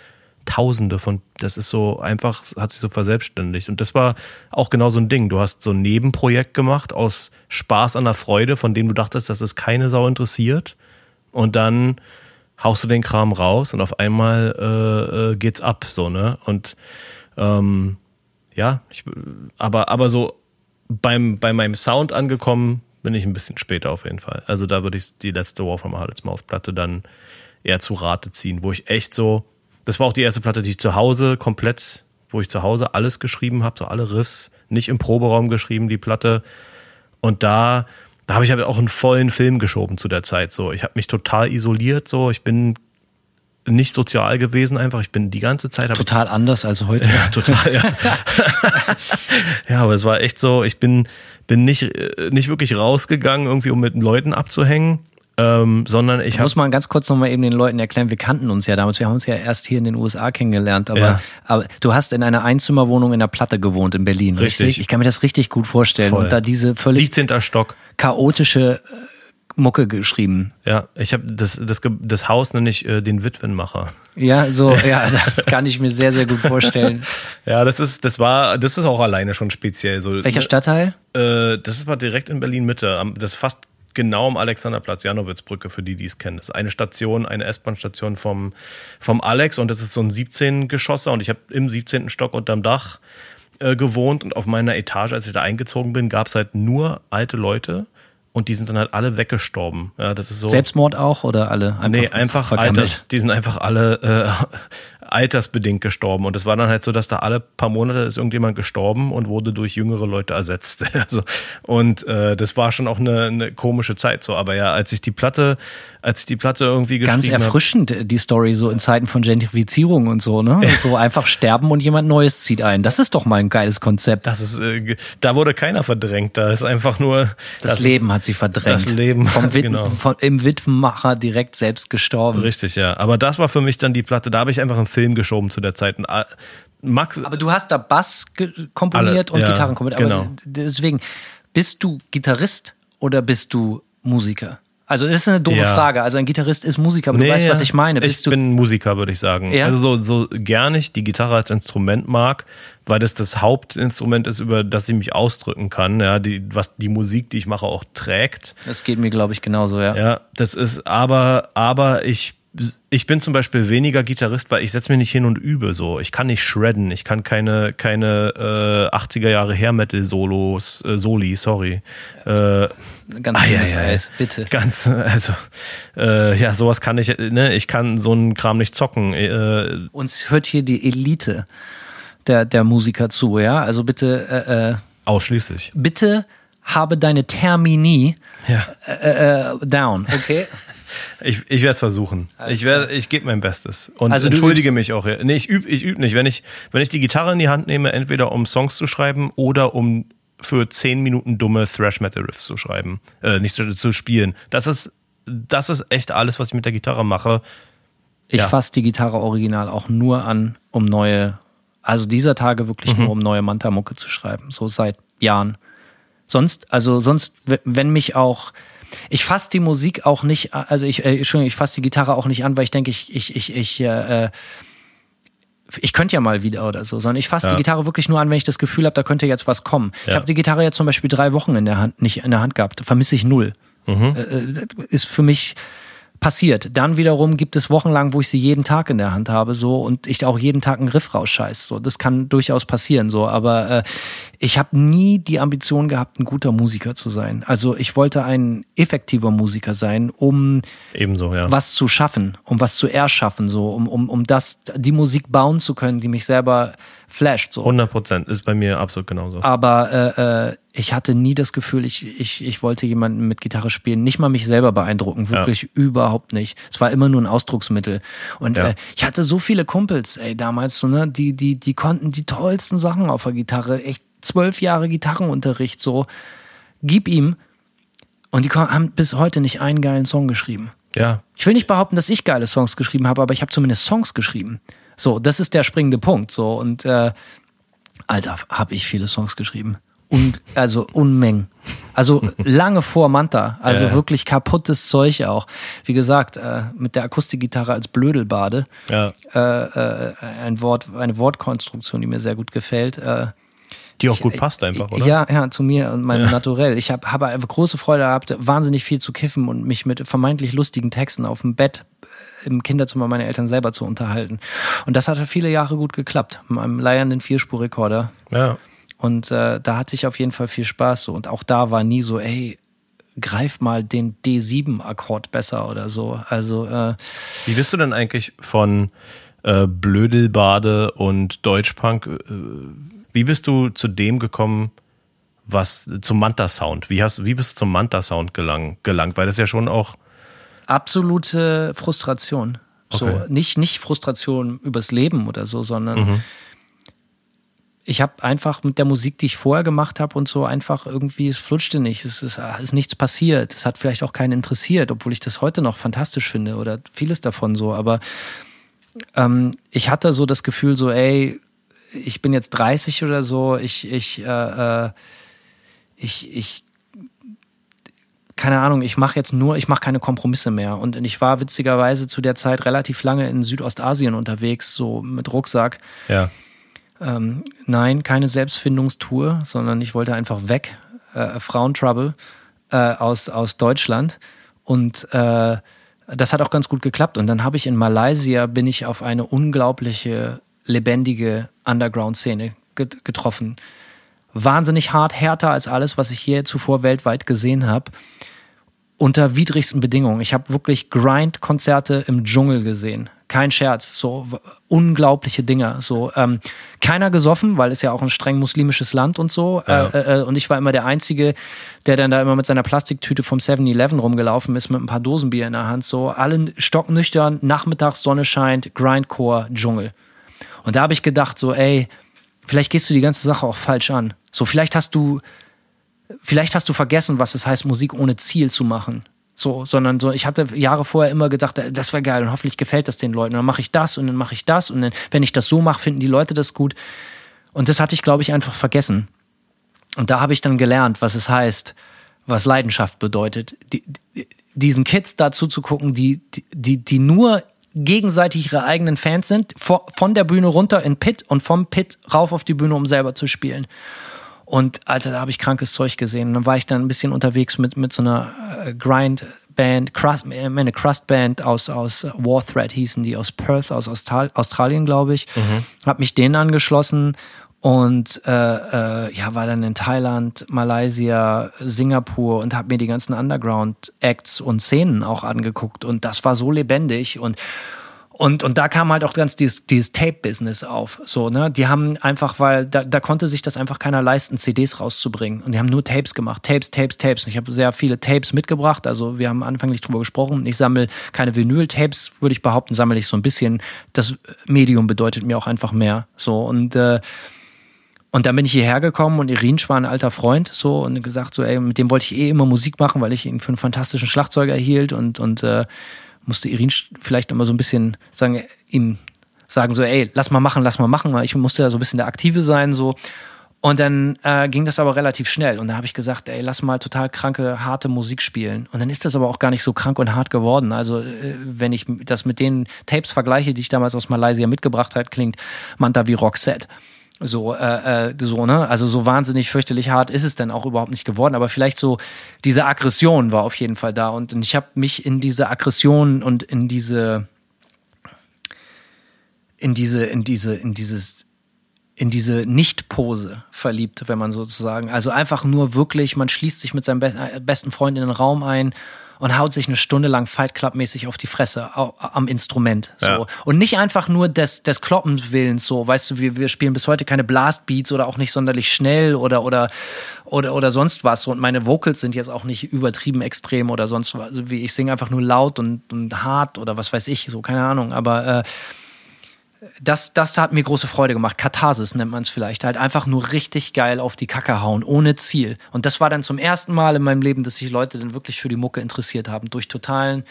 Speaker 3: Tausende von, das ist so einfach, hat sich so verselbstständigt. Und das war auch genau so ein Ding. Du hast so ein Nebenprojekt gemacht aus Spaß an der Freude, von dem du dachtest, dass es keine Sau interessiert. Und dann haust du den Kram raus und auf einmal äh, äh, geht's ab, so, ne? Und ähm, ja, ich, aber, aber so beim, bei meinem Sound angekommen bin ich ein bisschen später auf jeden Fall. Also da würde ich die letzte War from Hardest Mouth Platte dann eher zu Rate ziehen, wo ich echt so, das war auch die erste Platte, die ich zu Hause komplett, wo ich zu Hause alles geschrieben habe, so alle Riffs, nicht im Proberaum geschrieben, die Platte. Und da, da habe ich halt auch einen vollen Film geschoben zu der Zeit. So, ich habe mich total isoliert. So, ich bin nicht sozial gewesen einfach. Ich bin die ganze Zeit
Speaker 4: Total anders als heute.
Speaker 3: ja, total, ja. ja, aber es war echt so, ich bin, bin nicht, äh, nicht wirklich rausgegangen, irgendwie, um mit Leuten abzuhängen, ähm, sondern ich habe.
Speaker 4: Muss man ganz kurz nochmal eben den Leuten erklären, wir kannten uns ja damals, wir haben uns ja erst hier in den USA kennengelernt, aber,
Speaker 3: Ja.
Speaker 4: aber du hast in einer Einzimmerwohnung in der Platte gewohnt in Berlin, richtig?
Speaker 3: Richtig.
Speaker 4: Ich kann mir das richtig gut vorstellen.
Speaker 3: Voll.
Speaker 4: Und da diese völlig
Speaker 3: 17. Stock.
Speaker 4: chaotische äh, Mucke geschrieben.
Speaker 3: Ja, ich habe das, das, das Haus nenne ich äh, den Witwenmacher.
Speaker 4: Ja, so, ja, das kann ich mir sehr, sehr gut vorstellen.
Speaker 3: Ja, das ist, das war, das ist auch alleine schon speziell so.
Speaker 4: Welcher Stadtteil?
Speaker 3: Äh, das war direkt in Berlin Mitte. Das fast genau am Alexanderplatz, Janowitzbrücke, für die, die es kennen. Das ist eine Station, eine S-Bahn-Station vom, vom Alex und das ist so ein 17-Geschosser und ich habe im 17. Stock unterm Dach äh, gewohnt und auf meiner Etage, als ich da eingezogen bin, gab es halt nur alte Leute und die sind dann halt alle weggestorben. Ja, das ist so.
Speaker 4: Selbstmord auch oder alle? Einfach
Speaker 3: Nee, einfach? Alters, die sind einfach alle äh, altersbedingt gestorben. Und es war dann halt so, dass da alle paar Monate ist irgendjemand gestorben und wurde durch jüngere Leute ersetzt. Also, und äh, das war schon auch eine, eine komische Zeit so. Aber ja, als ich die Platte, als ich die Platte irgendwie geschrieben
Speaker 4: Ganz erfrischend, äh, die Story, so in Zeiten von Gentrifizierung und so, ne? So einfach sterben und jemand Neues zieht ein. Das ist doch mal ein geiles Konzept.
Speaker 3: Das ist, äh, da wurde keiner verdrängt. Da ist einfach nur
Speaker 4: Das, Leben hat sie verdrängt.
Speaker 3: das Leben,
Speaker 4: Vom Wit
Speaker 3: genau.
Speaker 4: von, Im Witwenmacher direkt selbst gestorben.
Speaker 3: Richtig, ja. Aber das war für mich dann die Platte. Da habe ich einfach einen Film geschoben zu der Zeit. Und, äh, Max,
Speaker 4: Aber du hast da Bass komponiert
Speaker 3: Alle,
Speaker 4: und
Speaker 3: ja,
Speaker 4: Gitarren komponiert. Aber
Speaker 3: genau.
Speaker 4: deswegen, bist du Gitarrist oder bist du Musiker? Also das ist eine doofe
Speaker 3: Ja.
Speaker 4: Frage. Also ein Gitarrist ist Musiker, aber du
Speaker 3: Nee,
Speaker 4: weißt, was ich meine.
Speaker 3: Ich
Speaker 4: Bist du
Speaker 3: bin Musiker, würde ich sagen.
Speaker 4: Ja?
Speaker 3: Also so, so gern ich die Gitarre als Instrument mag, weil das das Hauptinstrument ist, über das ich mich ausdrücken kann, ja, die, was die Musik, die ich mache, auch trägt.
Speaker 4: das geht mir, glaube ich, genauso, ja.
Speaker 3: Ja, das ist aber, aber ich ich bin zum Beispiel weniger Gitarrist, weil ich setze mich nicht hin und übe so. Ich kann nicht shredden, ich kann keine, keine äh, 80er Jahre Hair Metal Solos, äh, Soli, sorry. Äh,
Speaker 4: Ganz
Speaker 3: ah, ja, ja.
Speaker 4: Eis, bitte.
Speaker 3: Ganz, also, äh, ja, sowas kann ich, ne, ich kann so einen Kram nicht zocken. Äh,
Speaker 4: Uns hört hier die Elite der, der Musiker zu, ja? Also bitte, äh, äh,
Speaker 3: ausschließlich.
Speaker 4: bitte habe deine Termini
Speaker 3: Ja.
Speaker 4: äh, äh, down, okay?
Speaker 3: Ich, ich werde es versuchen. ich werde, ich gebe mein Bestes und
Speaker 4: Also
Speaker 3: entschuldige mich auch. Ja. Nee, ich übe ich üb nicht. Wenn ich, wenn ich die Gitarre in die Hand nehme, entweder um Songs zu schreiben oder um für zehn Minuten dumme Thrash Metal Riffs zu schreiben, äh, nicht zu, zu spielen. Das ist, das ist echt alles, was ich mit der Gitarre mache.
Speaker 4: Ich
Speaker 3: Ja.
Speaker 4: fasse die Gitarre original auch nur an, um neue, also dieser Tage wirklich
Speaker 3: Mhm.
Speaker 4: nur um neue Manta-Mucke zu schreiben, so seit Jahren. Sonst, also sonst, wenn mich auch, ich fasse die Musik auch nicht, also ich, äh, Entschuldigung, ich fasse die Gitarre auch nicht an, weil ich denke, ich, ich, ich, ich, äh, äh, ich könnte ja mal wieder oder so, sondern ich fasse
Speaker 3: Ja.
Speaker 4: die Gitarre wirklich nur an, wenn ich das Gefühl habe, da könnte jetzt was kommen. Ich
Speaker 3: Ja.
Speaker 4: habe die Gitarre jetzt zum Beispiel drei Wochen in der Hand, nicht in der Hand gehabt, vermisse ich null.
Speaker 3: Mhm.
Speaker 4: Äh, äh, ist für mich passiert. Dann wiederum gibt es Wochenlang, wo ich sie jeden Tag in der Hand habe, so und ich auch jeden Tag einen Riff rausscheiß. So, das kann durchaus passieren, so. Aber äh, ich habe nie die Ambition gehabt, ein guter Musiker zu sein. Also ich wollte ein effektiver Musiker sein, um
Speaker 3: Ebenso, ja.
Speaker 4: was zu schaffen, um was zu erschaffen, so, um, um, um das, die Musik bauen zu können, die mich selber flasht. So.
Speaker 3: 100 Prozent ist bei mir absolut genauso.
Speaker 4: Aber äh, äh, ich hatte nie das Gefühl, ich, ich, ich wollte jemanden mit Gitarre spielen, nicht mal mich selber beeindrucken, wirklich überhaupt nicht. Es war immer nur ein Ausdrucksmittel. Und
Speaker 3: Ja.
Speaker 4: äh, ich hatte so viele Kumpels, ey, damals, so, ne, die, die, die konnten die tollsten Sachen auf der Gitarre, echt zwölf Jahre Gitarrenunterricht, so, gib ihm. Und die haben bis heute nicht einen geilen Song geschrieben.
Speaker 3: Ja,
Speaker 4: Ich will nicht behaupten, dass ich geile Songs geschrieben habe, aber ich habe zumindest Songs geschrieben. So, das ist der springende Punkt. So und äh, Alter, habe ich viele Songs geschrieben. Und also Unmengen. Also lange vor Manta. Also
Speaker 3: Ja, ja.
Speaker 4: wirklich kaputtes Zeug auch. Wie gesagt, äh, mit der Akustikgitarre als Blödelbade.
Speaker 3: ja.
Speaker 4: Äh, äh, ein Wort, eine Wortkonstruktion, die mir sehr gut gefällt. Äh,
Speaker 3: Die auch gut passt einfach, oder?
Speaker 4: ja, ja, zu mir und meinem Naturell. Ich habe habe einfach große Freude gehabt, wahnsinnig viel zu kiffen und mich mit vermeintlich lustigen Texten auf dem Bett äh, im Kinderzimmer meiner Eltern selber zu unterhalten. Und das hat viele Jahre gut geklappt. Mit meinem leiernden Vierspurrekorder.
Speaker 3: Ja.
Speaker 4: Und äh, da hatte ich auf jeden Fall viel Spaß. So. Und auch da war nie so, ey, greif mal den D7-Akkord besser oder so. Also, äh,
Speaker 3: Wie bist du denn eigentlich von äh, Blödelbade und Deutschpunk, äh, wie bist du zu dem gekommen, was zum Manta-Sound? Wie, hast, wie bist du zum Manta-Sound gelang, gelangt? Weil das ja schon auch,
Speaker 4: absolute Frustration. So,
Speaker 3: Okay.
Speaker 4: nicht, nicht Frustration übers Leben oder so, sondern ich habe einfach mit der Musik, die ich vorher gemacht habe und so, einfach irgendwie, es flutschte nicht, es ist, ist nichts passiert. Es hat vielleicht auch keinen interessiert, obwohl ich das heute noch fantastisch finde oder vieles davon so. Aber ähm, ich hatte so das Gefühl, so, ey, ich bin jetzt 30 oder so, ich, ich, äh, äh, ich, ich keine Ahnung, ich mache jetzt nur, ich mache keine Kompromisse mehr. Und ich war witzigerweise zu der Zeit relativ lange in Südostasien unterwegs, so mit Rucksack.
Speaker 3: ja,
Speaker 4: Ähm, nein, keine Selbstfindungstour, sondern ich wollte einfach weg, äh, Frauentrouble äh, aus, aus Deutschland. Und äh, das hat auch ganz gut geklappt. Und dann habe ich in Malaysia, bin ich auf eine unglaubliche, lebendige Underground-Szene get getroffen. Wahnsinnig hart, härter als alles, was ich hier zuvor weltweit gesehen habe unter widrigsten Bedingungen. Ich habe wirklich Grind-Konzerte im Dschungel gesehen. Kein Scherz. So unglaubliche Dinger. So ähm, keiner gesoffen, weil es ja auch ein streng muslimisches Land und so.
Speaker 3: Ja.
Speaker 4: Äh, äh, und ich war immer der Einzige, der dann da immer mit seiner Plastiktüte vom 7-Eleven rumgelaufen ist mit ein paar Dosenbier in der Hand. So alle stocknüchtern, nachmittags Sonne scheint, Grindcore, Dschungel. Und da habe ich gedacht so, ey, vielleicht gehst du die ganze Sache auch falsch an. So vielleicht hast du vielleicht hast du vergessen, was es heißt, Musik ohne Ziel zu machen. So, sondern so, ich hatte Jahre vorher immer gedacht, äh, das wäre geil und hoffentlich gefällt das den Leuten. Und dann mache ich das und dann mache ich das und dann, wenn ich das so mache, finden die Leute das gut. Und das hatte ich, glaube ich, einfach vergessen. Und da habe ich dann gelernt, was es heißt, was Leidenschaft bedeutet. Die, die, diesen Kids dazu zu gucken, die, die, die nur gegenseitig ihre eigenen Fans sind, von, der Bühne runter in Pit und vom Pit rauf auf die Bühne, um selber zu spielen. Und Alter, da habe ich krankes Zeug gesehen. Und dann war ich dann ein bisschen unterwegs mit, mit so einer äh, Band, Crust, äh, eine Crust-Band aus, aus War Threat hießen die, aus Perth, aus Austral Australien, glaube ich. Mhm. Hab mich denen angeschlossen und äh, äh, ja, war dann in Thailand, Malaysia, Singapur und habe mir die ganzen Underground-Acts und Szenen auch angeguckt. Und das war so lebendig und und, und da kam halt auch ganz dieses, dieses Tape-Business auf. So, ne? Die haben einfach, weil da, da konnte sich das einfach keiner leisten, CDs rauszubringen. Und die haben nur Tapes gemacht. Tapes, Tapes, Tapes. Und ich habe sehr viele Tapes mitgebracht. Also wir haben anfänglich drüber gesprochen. Ich sammle keine Vinyl-Tapes, würde ich behaupten, sammle ich so ein bisschen. Das Medium bedeutet mir auch einfach mehr. So, und äh, und dann bin ich hierher gekommen und Irinsch war ein alter Freund so und gesagt so, ey, mit dem wollte ich eh immer Musik machen, weil ich ihn für einen fantastischen Schlagzeuger hielt und, und äh, musste Irinsch vielleicht immer so ein bisschen sagen, ihm sagen so, ey, lass mal machen, lass mal machen, weil ich musste ja so ein bisschen der Aktive sein so. Und dann äh, ging das aber relativ schnell. Und da habe ich gesagt, ey, lass mal total kranke, harte Musik spielen. Und dann ist das aber auch gar nicht so krank und hart geworden. Also, äh, wenn ich das mit den Tapes vergleiche, die ich damals aus Malaysia mitgebracht habe, klingt Manta wie Roxette. So, äh, äh, so, ne? Also so wahnsinnig fürchterlich hart ist es dann auch überhaupt nicht geworden. Aber vielleicht so, diese Aggression war auf jeden Fall da. Und, und ich habe mich in diese Aggression und in diese, in diese, in diese, in dieses, in diese Nicht-Pose verliebt, wenn man sozusagen. Also einfach nur wirklich, man schließt sich mit seinem be besten Freund in den Raum ein und haut sich eine Stunde lang Fight Club mäßig auf die Fresse am Instrument. So. Ja. Und nicht einfach nur des, des Kloppens so, weißt du, wir, wir spielen bis heute keine Blast Beats oder auch nicht sonderlich schnell oder, oder, oder, oder sonst was. Und meine Vocals sind jetzt auch nicht übertrieben extrem oder sonst was. Also wie ich singe einfach nur laut und, und hart oder was weiß ich, so, keine Ahnung. Aber äh, das, das hat mir große Freude gemacht. Katharsis nennt man es vielleicht. Halt einfach nur richtig geil auf die Kacke hauen, ohne Ziel. Und das war dann zum ersten Mal in meinem Leben, dass sich Leute dann wirklich für die Mucke interessiert haben. Durch totalen,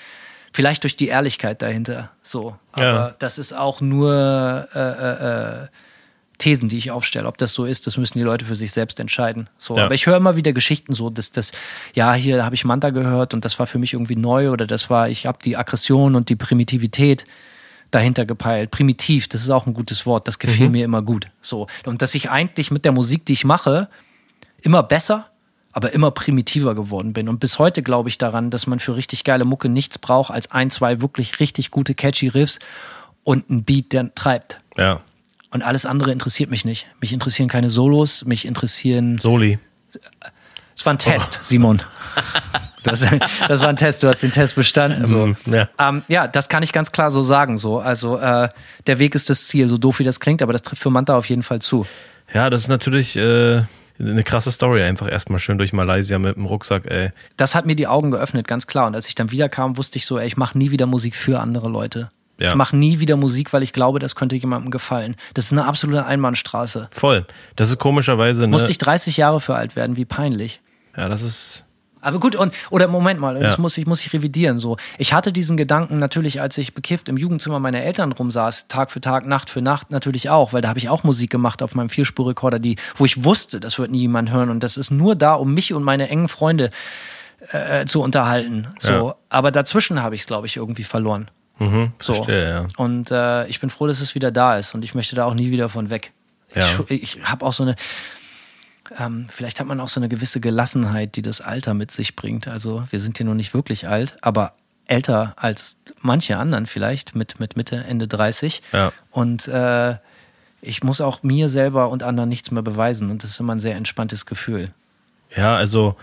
Speaker 4: vielleicht durch die Ehrlichkeit dahinter. So. Aber ja. das ist auch nur äh, äh, äh, Thesen, die ich aufstelle. Ob das so ist, das müssen die Leute für sich selbst entscheiden. So. Ja. Aber ich höre immer wieder Geschichten so, dass das, ja, hier habe ich Manta gehört und das war für mich irgendwie neu oder das war, ich habe die Aggression und die Primitivität dahinter gepeilt. Primitiv, das ist auch ein gutes Wort, das gefiel mhm. mir immer gut. So. Und dass ich eigentlich mit der Musik, die ich mache, immer besser, aber immer primitiver geworden bin. Und bis heute glaube ich daran, dass man für richtig geile Mucke nichts braucht als ein, zwei wirklich richtig gute, catchy Riffs und ein Beat, der treibt.
Speaker 3: Ja.
Speaker 4: Und alles andere interessiert mich nicht. Mich interessieren keine Solos, mich interessieren.
Speaker 3: Soli.
Speaker 4: Es war ein Test, oh. Simon. Das, das, war ein Test, du hast den Test bestanden. So. Ähm, ja. Ähm, ja, das kann ich ganz klar so sagen. So. Also äh, der Weg ist das Ziel, so doof wie das klingt, aber das trifft für Manta auf jeden Fall zu.
Speaker 3: Ja, das ist natürlich äh, eine krasse Story, einfach erstmal schön durch Malaysia mit dem Rucksack, ey.
Speaker 4: Das hat mir die Augen geöffnet, ganz klar. Und als ich dann wiederkam, wusste ich so, ey, ich mache nie wieder Musik für andere Leute. Ja. Ich mache nie wieder Musik, weil ich glaube, das könnte jemandem gefallen. Das ist eine absolute Einbahnstraße.
Speaker 3: Voll. Das ist komischerweise. Ne?
Speaker 4: Musste ich 30 Jahre für alt werden, wie peinlich.
Speaker 3: Ja, das ist.
Speaker 4: Aber gut, und, oder Moment mal, das muss ich, muss ich revidieren. So. Ich hatte diesen Gedanken natürlich, als ich bekifft im Jugendzimmer meiner Eltern rumsaß, Tag für Tag, Nacht für Nacht, natürlich auch, weil da habe ich auch Musik gemacht auf meinem Vierspurrekorder, die, wo ich wusste, das wird nie jemand hören. Und das ist nur da, um mich und meine engen Freunde äh, zu unterhalten. So. Ja. Aber dazwischen habe ich es, glaube ich, irgendwie verloren.
Speaker 3: Mhm, so. Verstehe, ja.
Speaker 4: Und äh, ich bin froh, dass es wieder da ist und ich möchte da auch nie wieder von weg. Ja. Ich, ich habe auch so eine, ähm, vielleicht hat man auch so eine gewisse Gelassenheit, die das Alter mit sich bringt. Also wir sind hier noch nicht wirklich alt, aber älter als manche anderen vielleicht mit, mit Mitte, Ende 30.
Speaker 3: Ja.
Speaker 4: Und äh, ich muss auch mir selber und anderen nichts mehr beweisen und das ist immer ein sehr entspanntes Gefühl.
Speaker 3: Ja, also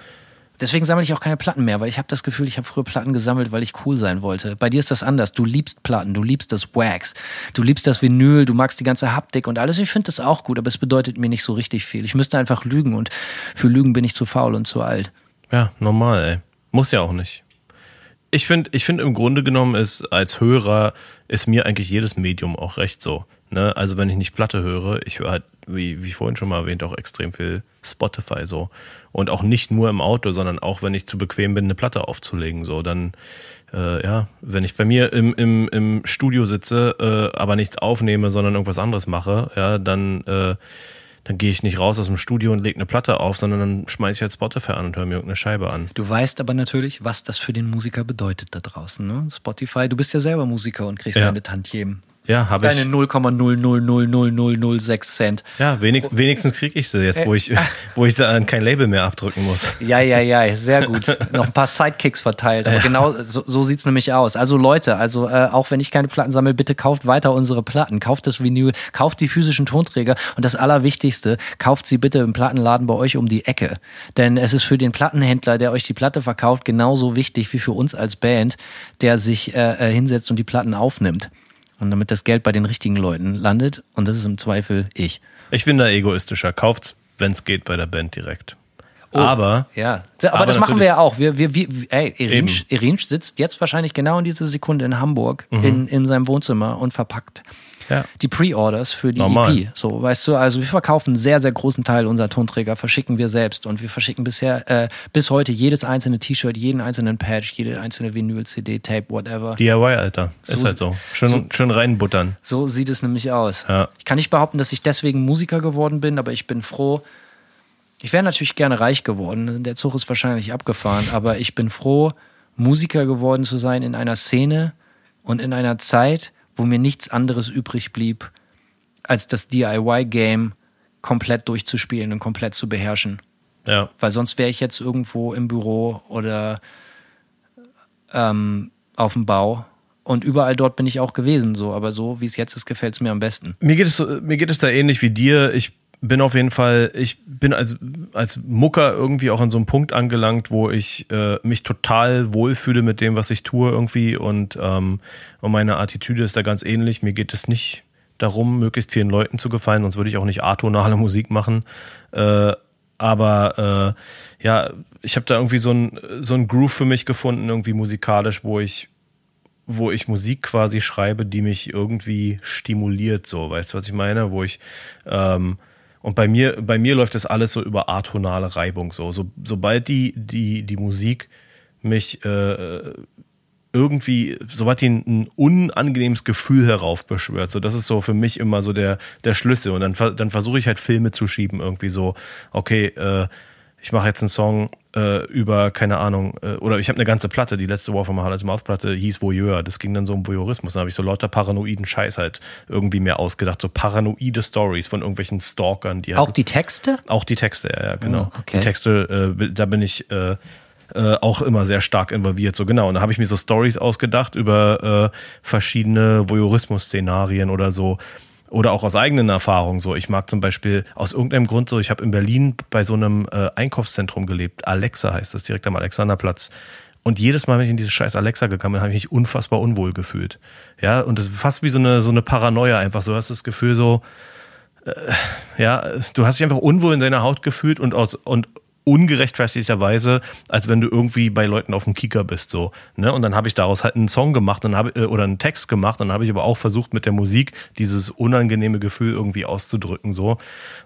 Speaker 4: Deswegen sammle ich auch keine Platten mehr, weil ich habe das Gefühl, ich habe früher Platten gesammelt, weil ich cool sein wollte. Bei dir ist das anders. Du liebst Platten, du liebst das Wax, du liebst das Vinyl, du magst die ganze Haptik und alles. Ich finde das auch gut, aber es bedeutet mir nicht so richtig viel. Ich müsste einfach lügen und für Lügen bin ich zu faul und zu alt.
Speaker 3: Ja, normal, ey. Muss ja auch nicht. Ich finde, ich finde im Grunde genommen ist als Hörer ist mir eigentlich jedes Medium auch recht so. Ne? Also wenn ich nicht Platte höre, ich höre halt, wie, wie vorhin schon mal erwähnt, auch extrem viel Spotify so. Und auch nicht nur im Auto, sondern auch, wenn ich zu bequem bin, eine Platte aufzulegen. So, dann, äh, ja, wenn ich bei mir im, im, im Studio sitze, äh, aber nichts aufnehme, sondern irgendwas anderes mache, ja, dann, äh, dann gehe ich nicht raus aus dem Studio und lege eine Platte auf, sondern dann schmeiße ich halt Spotify an und höre mir irgendeine Scheibe an.
Speaker 4: Du weißt aber natürlich, was das für den Musiker bedeutet da draußen. Ne? Spotify, du bist ja selber Musiker und kriegst ja. deine Tantiemen.
Speaker 3: Ja, habe ich.
Speaker 4: Deine 0,0000006 Cent.
Speaker 3: Ja, wenig, wenigstens kriege ich sie jetzt, wo ich, wo ich sie an kein Label mehr abdrücken muss.
Speaker 4: Ja, ja, ja, sehr gut. Noch ein paar Sidekicks verteilt. Aber genau so, so sieht's nämlich aus. Also Leute, also äh, auch wenn ich keine Platten sammle, bitte kauft weiter unsere Platten. Kauft das Vinyl, kauft die physischen Tonträger und das Allerwichtigste, kauft sie bitte im Plattenladen bei euch um die Ecke. Denn es ist für den Plattenhändler, der euch die Platte verkauft, genauso wichtig wie für uns als Band, der sich äh, äh hinsetzt und die Platten aufnimmt. Und damit das Geld bei den richtigen Leuten landet. Und das ist im Zweifel ich.
Speaker 3: Ich bin da egoistischer. Kauft's, wenn es geht, bei der Band direkt. Oh, aber.
Speaker 4: Ja. Aber, aber das machen wir ja auch. Wir, wir, wir, ey, Irinsch, Irinsch sitzt jetzt wahrscheinlich genau in dieser Sekunde in Hamburg mhm. in, in seinem Wohnzimmer und verpackt ja. die Pre-Orders für die Normal. EP. So, weißt du, also wir verkaufen einen sehr, sehr großen Teil unserer Tonträger, verschicken wir selbst und wir verschicken bisher äh, bis heute jedes einzelne T-Shirt, jeden einzelnen Patch, jede einzelne Vinyl, CD, Tape, whatever.
Speaker 3: DIY, Alter. Ist so, halt so. Schön, so, schön reinbuttern.
Speaker 4: So sieht es nämlich aus. Ja. Ich kann nicht behaupten, dass ich deswegen Musiker geworden bin, aber ich bin froh. Ich wäre natürlich gerne reich geworden. Der Zug ist wahrscheinlich abgefahren, aber ich bin froh, Musiker geworden zu sein in einer Szene und in einer Zeit, wo mir nichts anderes übrig blieb, als das DIY-Game komplett durchzuspielen und komplett zu beherrschen. Ja. Weil sonst wäre ich jetzt irgendwo im Büro oder ähm, auf dem Bau. Und überall dort bin ich auch gewesen, so. Aber so wie es jetzt ist, gefällt es mir am besten.
Speaker 3: Mir geht es, mir geht es da ähnlich wie dir. Ich bin auf jeden Fall, ich bin als, als Mucker irgendwie auch an so einem Punkt angelangt, wo ich äh, mich total wohlfühle mit dem, was ich tue irgendwie und, ähm, und meine Attitüde ist da ganz ähnlich. Mir geht es nicht darum, möglichst vielen Leuten zu gefallen, sonst würde ich auch nicht atonale Musik machen. Äh, aber äh, ja, ich habe da irgendwie so ein, so ein Groove für mich gefunden, irgendwie musikalisch, wo ich wo ich Musik quasi schreibe, die mich irgendwie stimuliert, so, weißt du, was ich meine? Wo ich ähm, und bei mir, bei mir läuft das alles so über atonale Reibung. So, so sobald die, die, die Musik mich äh, irgendwie, sobald die ein, ein unangenehmes Gefühl heraufbeschwört, so das ist so für mich immer so der, der Schlüssel. Und dann, dann versuche ich halt Filme zu schieben, irgendwie so, okay, äh, ich mache jetzt einen Song äh, über, keine Ahnung, äh, oder ich habe eine ganze Platte, die letzte War from Hardest Mouth Platte hieß Voyeur. Das ging dann so um Voyeurismus. Dann habe ich so lauter paranoiden Scheiß halt irgendwie mehr ausgedacht. So paranoide Stories von irgendwelchen Stalkern. Die
Speaker 4: halt, auch die Texte?
Speaker 3: Auch die Texte, ja, ja genau. Oh, okay. Die Texte, äh, da bin ich äh, äh, auch immer sehr stark involviert. So genau. Und da habe ich mir so Stories ausgedacht über äh, verschiedene Voyeurismus-Szenarien oder so oder auch aus eigenen Erfahrungen so. Ich mag zum Beispiel aus irgendeinem Grund so, ich habe in Berlin bei so einem äh, Einkaufszentrum gelebt. Alexa heißt das, direkt am Alexanderplatz. Und jedes Mal, wenn ich in dieses scheiß Alexa gekommen bin, habe ich mich unfassbar unwohl gefühlt. Ja, und das ist fast wie so eine, so eine Paranoia einfach. So hast du das Gefühl so, äh, ja, du hast dich einfach unwohl in deiner Haut gefühlt und aus, und ungerechtfertigterweise, als wenn du irgendwie bei Leuten auf dem Kicker bist, so. Ne? Und dann habe ich daraus halt einen Song gemacht und habe, äh, oder einen Text gemacht und dann habe ich aber auch versucht, mit der Musik dieses unangenehme Gefühl irgendwie auszudrücken, so.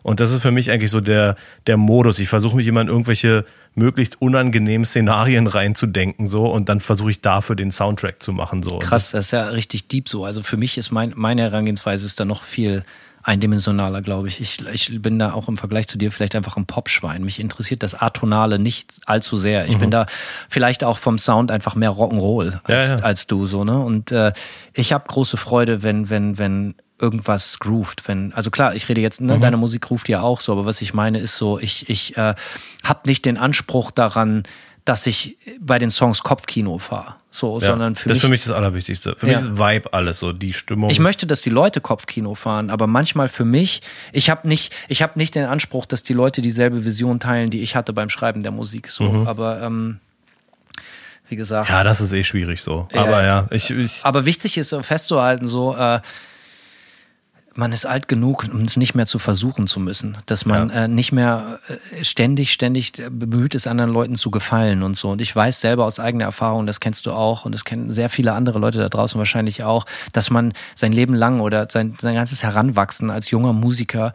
Speaker 3: Und das ist für mich eigentlich so der, der Modus. Ich versuche mich immer in irgendwelche möglichst unangenehmen Szenarien reinzudenken, so, und dann versuche ich dafür den Soundtrack zu machen, so.
Speaker 4: Krass, das ist ja richtig deep so. Also für mich ist mein, meine Herangehensweise ist da noch viel, eindimensionaler, glaube ich. ich. Ich bin da auch im Vergleich zu dir vielleicht einfach ein Popschwein. Mich interessiert das Atonale nicht allzu sehr. Ich mhm. bin da vielleicht auch vom Sound einfach mehr Rock'n'Roll als, ja, ja. als du so, ne? Und äh, ich habe große Freude, wenn, wenn, wenn irgendwas groovt, wenn, also klar, ich rede jetzt, ne, mhm. deine Musik groovt ja auch so, aber was ich meine ist so, ich, ich äh, habe nicht den Anspruch daran, dass ich bei den Songs Kopfkino fahre. So, ja, sondern für
Speaker 3: das
Speaker 4: mich,
Speaker 3: ist für mich das Allerwichtigste. Für ja. mich ist Vibe alles, so die Stimmung.
Speaker 4: Ich möchte, dass die Leute Kopfkino fahren, aber manchmal für mich, ich habe nicht, ich habe nicht den Anspruch, dass die Leute dieselbe Vision teilen, die ich hatte beim Schreiben der Musik. So, mhm. aber ähm, wie gesagt.
Speaker 3: Ja, das ist eh schwierig so. Aber äh, ja, ich, ich.
Speaker 4: Aber wichtig ist festzuhalten, so, äh, man ist alt genug, um es nicht mehr zu versuchen zu müssen. Dass man ja. äh, nicht mehr äh, ständig, ständig bemüht ist, anderen Leuten zu gefallen und so. Und ich weiß selber aus eigener Erfahrung, das kennst du auch und das kennen sehr viele andere Leute da draußen wahrscheinlich auch, dass man sein Leben lang oder sein, sein ganzes Heranwachsen als junger Musiker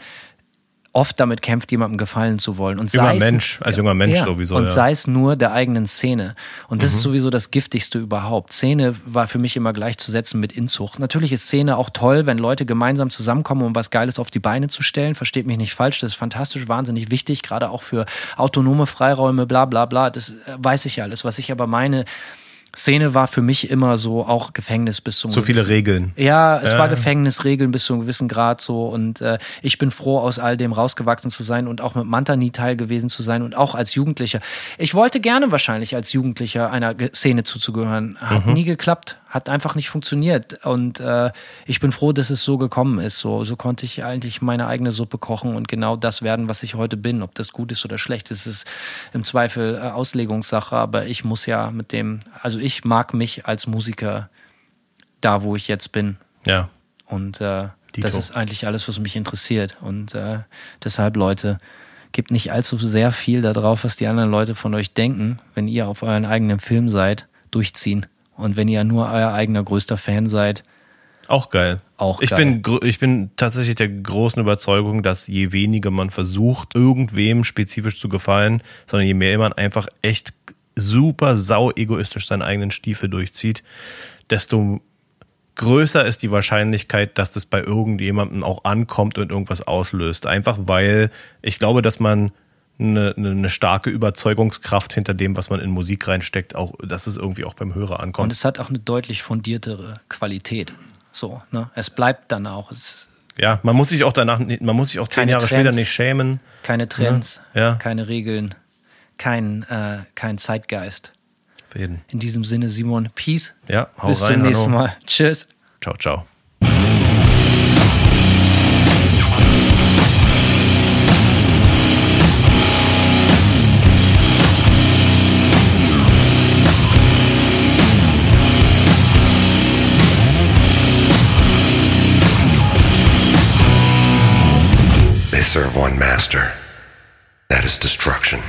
Speaker 4: oft damit kämpft, jemandem gefallen zu wollen. Und
Speaker 3: sei Mensch, als junger Mensch ja, sowieso.
Speaker 4: Und ja. sei es nur der eigenen Szene. Und das mhm. ist sowieso das Giftigste überhaupt. Szene war für mich immer gleichzusetzen mit Inzucht. Natürlich ist Szene auch toll, wenn Leute gemeinsam zusammenkommen, um was Geiles auf die Beine zu stellen. Versteht mich nicht falsch, das ist fantastisch, wahnsinnig wichtig, gerade auch für autonome Freiräume, bla bla bla. Das äh, weiß ich alles. Was ich aber meine, Szene war für mich immer so auch Gefängnis bis zum
Speaker 3: So viele Regeln.
Speaker 4: Ja, es
Speaker 3: Ja.
Speaker 4: war Gefängnisregeln bis zu einem gewissen Grad so und äh, ich bin froh, aus all dem rausgewachsen zu sein und auch mit Manta nie Teil gewesen zu sein und auch als Jugendlicher. Ich wollte gerne wahrscheinlich als Jugendlicher einer Szene zuzugehören. Hat
Speaker 3: Mhm.
Speaker 4: nie geklappt, hat einfach nicht funktioniert und äh, ich bin froh, dass es so gekommen ist. So, so konnte ich eigentlich meine eigene Suppe kochen und genau das werden, was ich heute bin. Ob das gut ist oder schlecht ist, ist im Zweifel äh, Auslegungssache, aber ich muss ja mit dem, also ich mag mich als Musiker da, wo ich jetzt bin.
Speaker 3: Ja.
Speaker 4: Und äh, das ist eigentlich alles, was mich interessiert. Und äh, deshalb, Leute, gebt nicht allzu sehr viel darauf, was die anderen Leute von euch denken, wenn ihr auf euren eigenen Film seid, durchziehen. Und wenn ihr nur euer eigener größter Fan seid,
Speaker 3: Auch geil.
Speaker 4: Auch
Speaker 3: ich
Speaker 4: geil.
Speaker 3: Bin, ich bin tatsächlich der großen Überzeugung, dass je weniger man versucht, irgendwem spezifisch zu gefallen, sondern je mehr man einfach echt super sau egoistisch seinen eigenen Stiefel durchzieht, desto größer ist die Wahrscheinlichkeit, dass das bei irgendjemandem auch ankommt und irgendwas auslöst. Einfach weil ich glaube, dass man eine, eine, starke Überzeugungskraft hinter dem, was man in Musik reinsteckt, auch, dass es irgendwie auch beim Hörer
Speaker 4: und
Speaker 3: ankommt.
Speaker 4: es hat auch eine deutlich fundiertere Qualität. So, ne? Es bleibt dann auch.
Speaker 3: Ja, man muss sich auch danach, man muss sich auch zehn Jahre
Speaker 4: Trends.
Speaker 3: später nicht schämen.
Speaker 4: keine Trends,
Speaker 3: Ja.
Speaker 4: keine Regeln, kein, äh, kein Zeitgeist.
Speaker 3: Für jeden.
Speaker 4: In diesem Sinne, Simon, Peace.
Speaker 3: Ja, hau
Speaker 4: Bis
Speaker 3: rein.
Speaker 4: zum nächsten
Speaker 3: hallo.
Speaker 4: Mal. Tschüss.
Speaker 3: Ciao, ciao.
Speaker 5: They serve one master. That is destruction.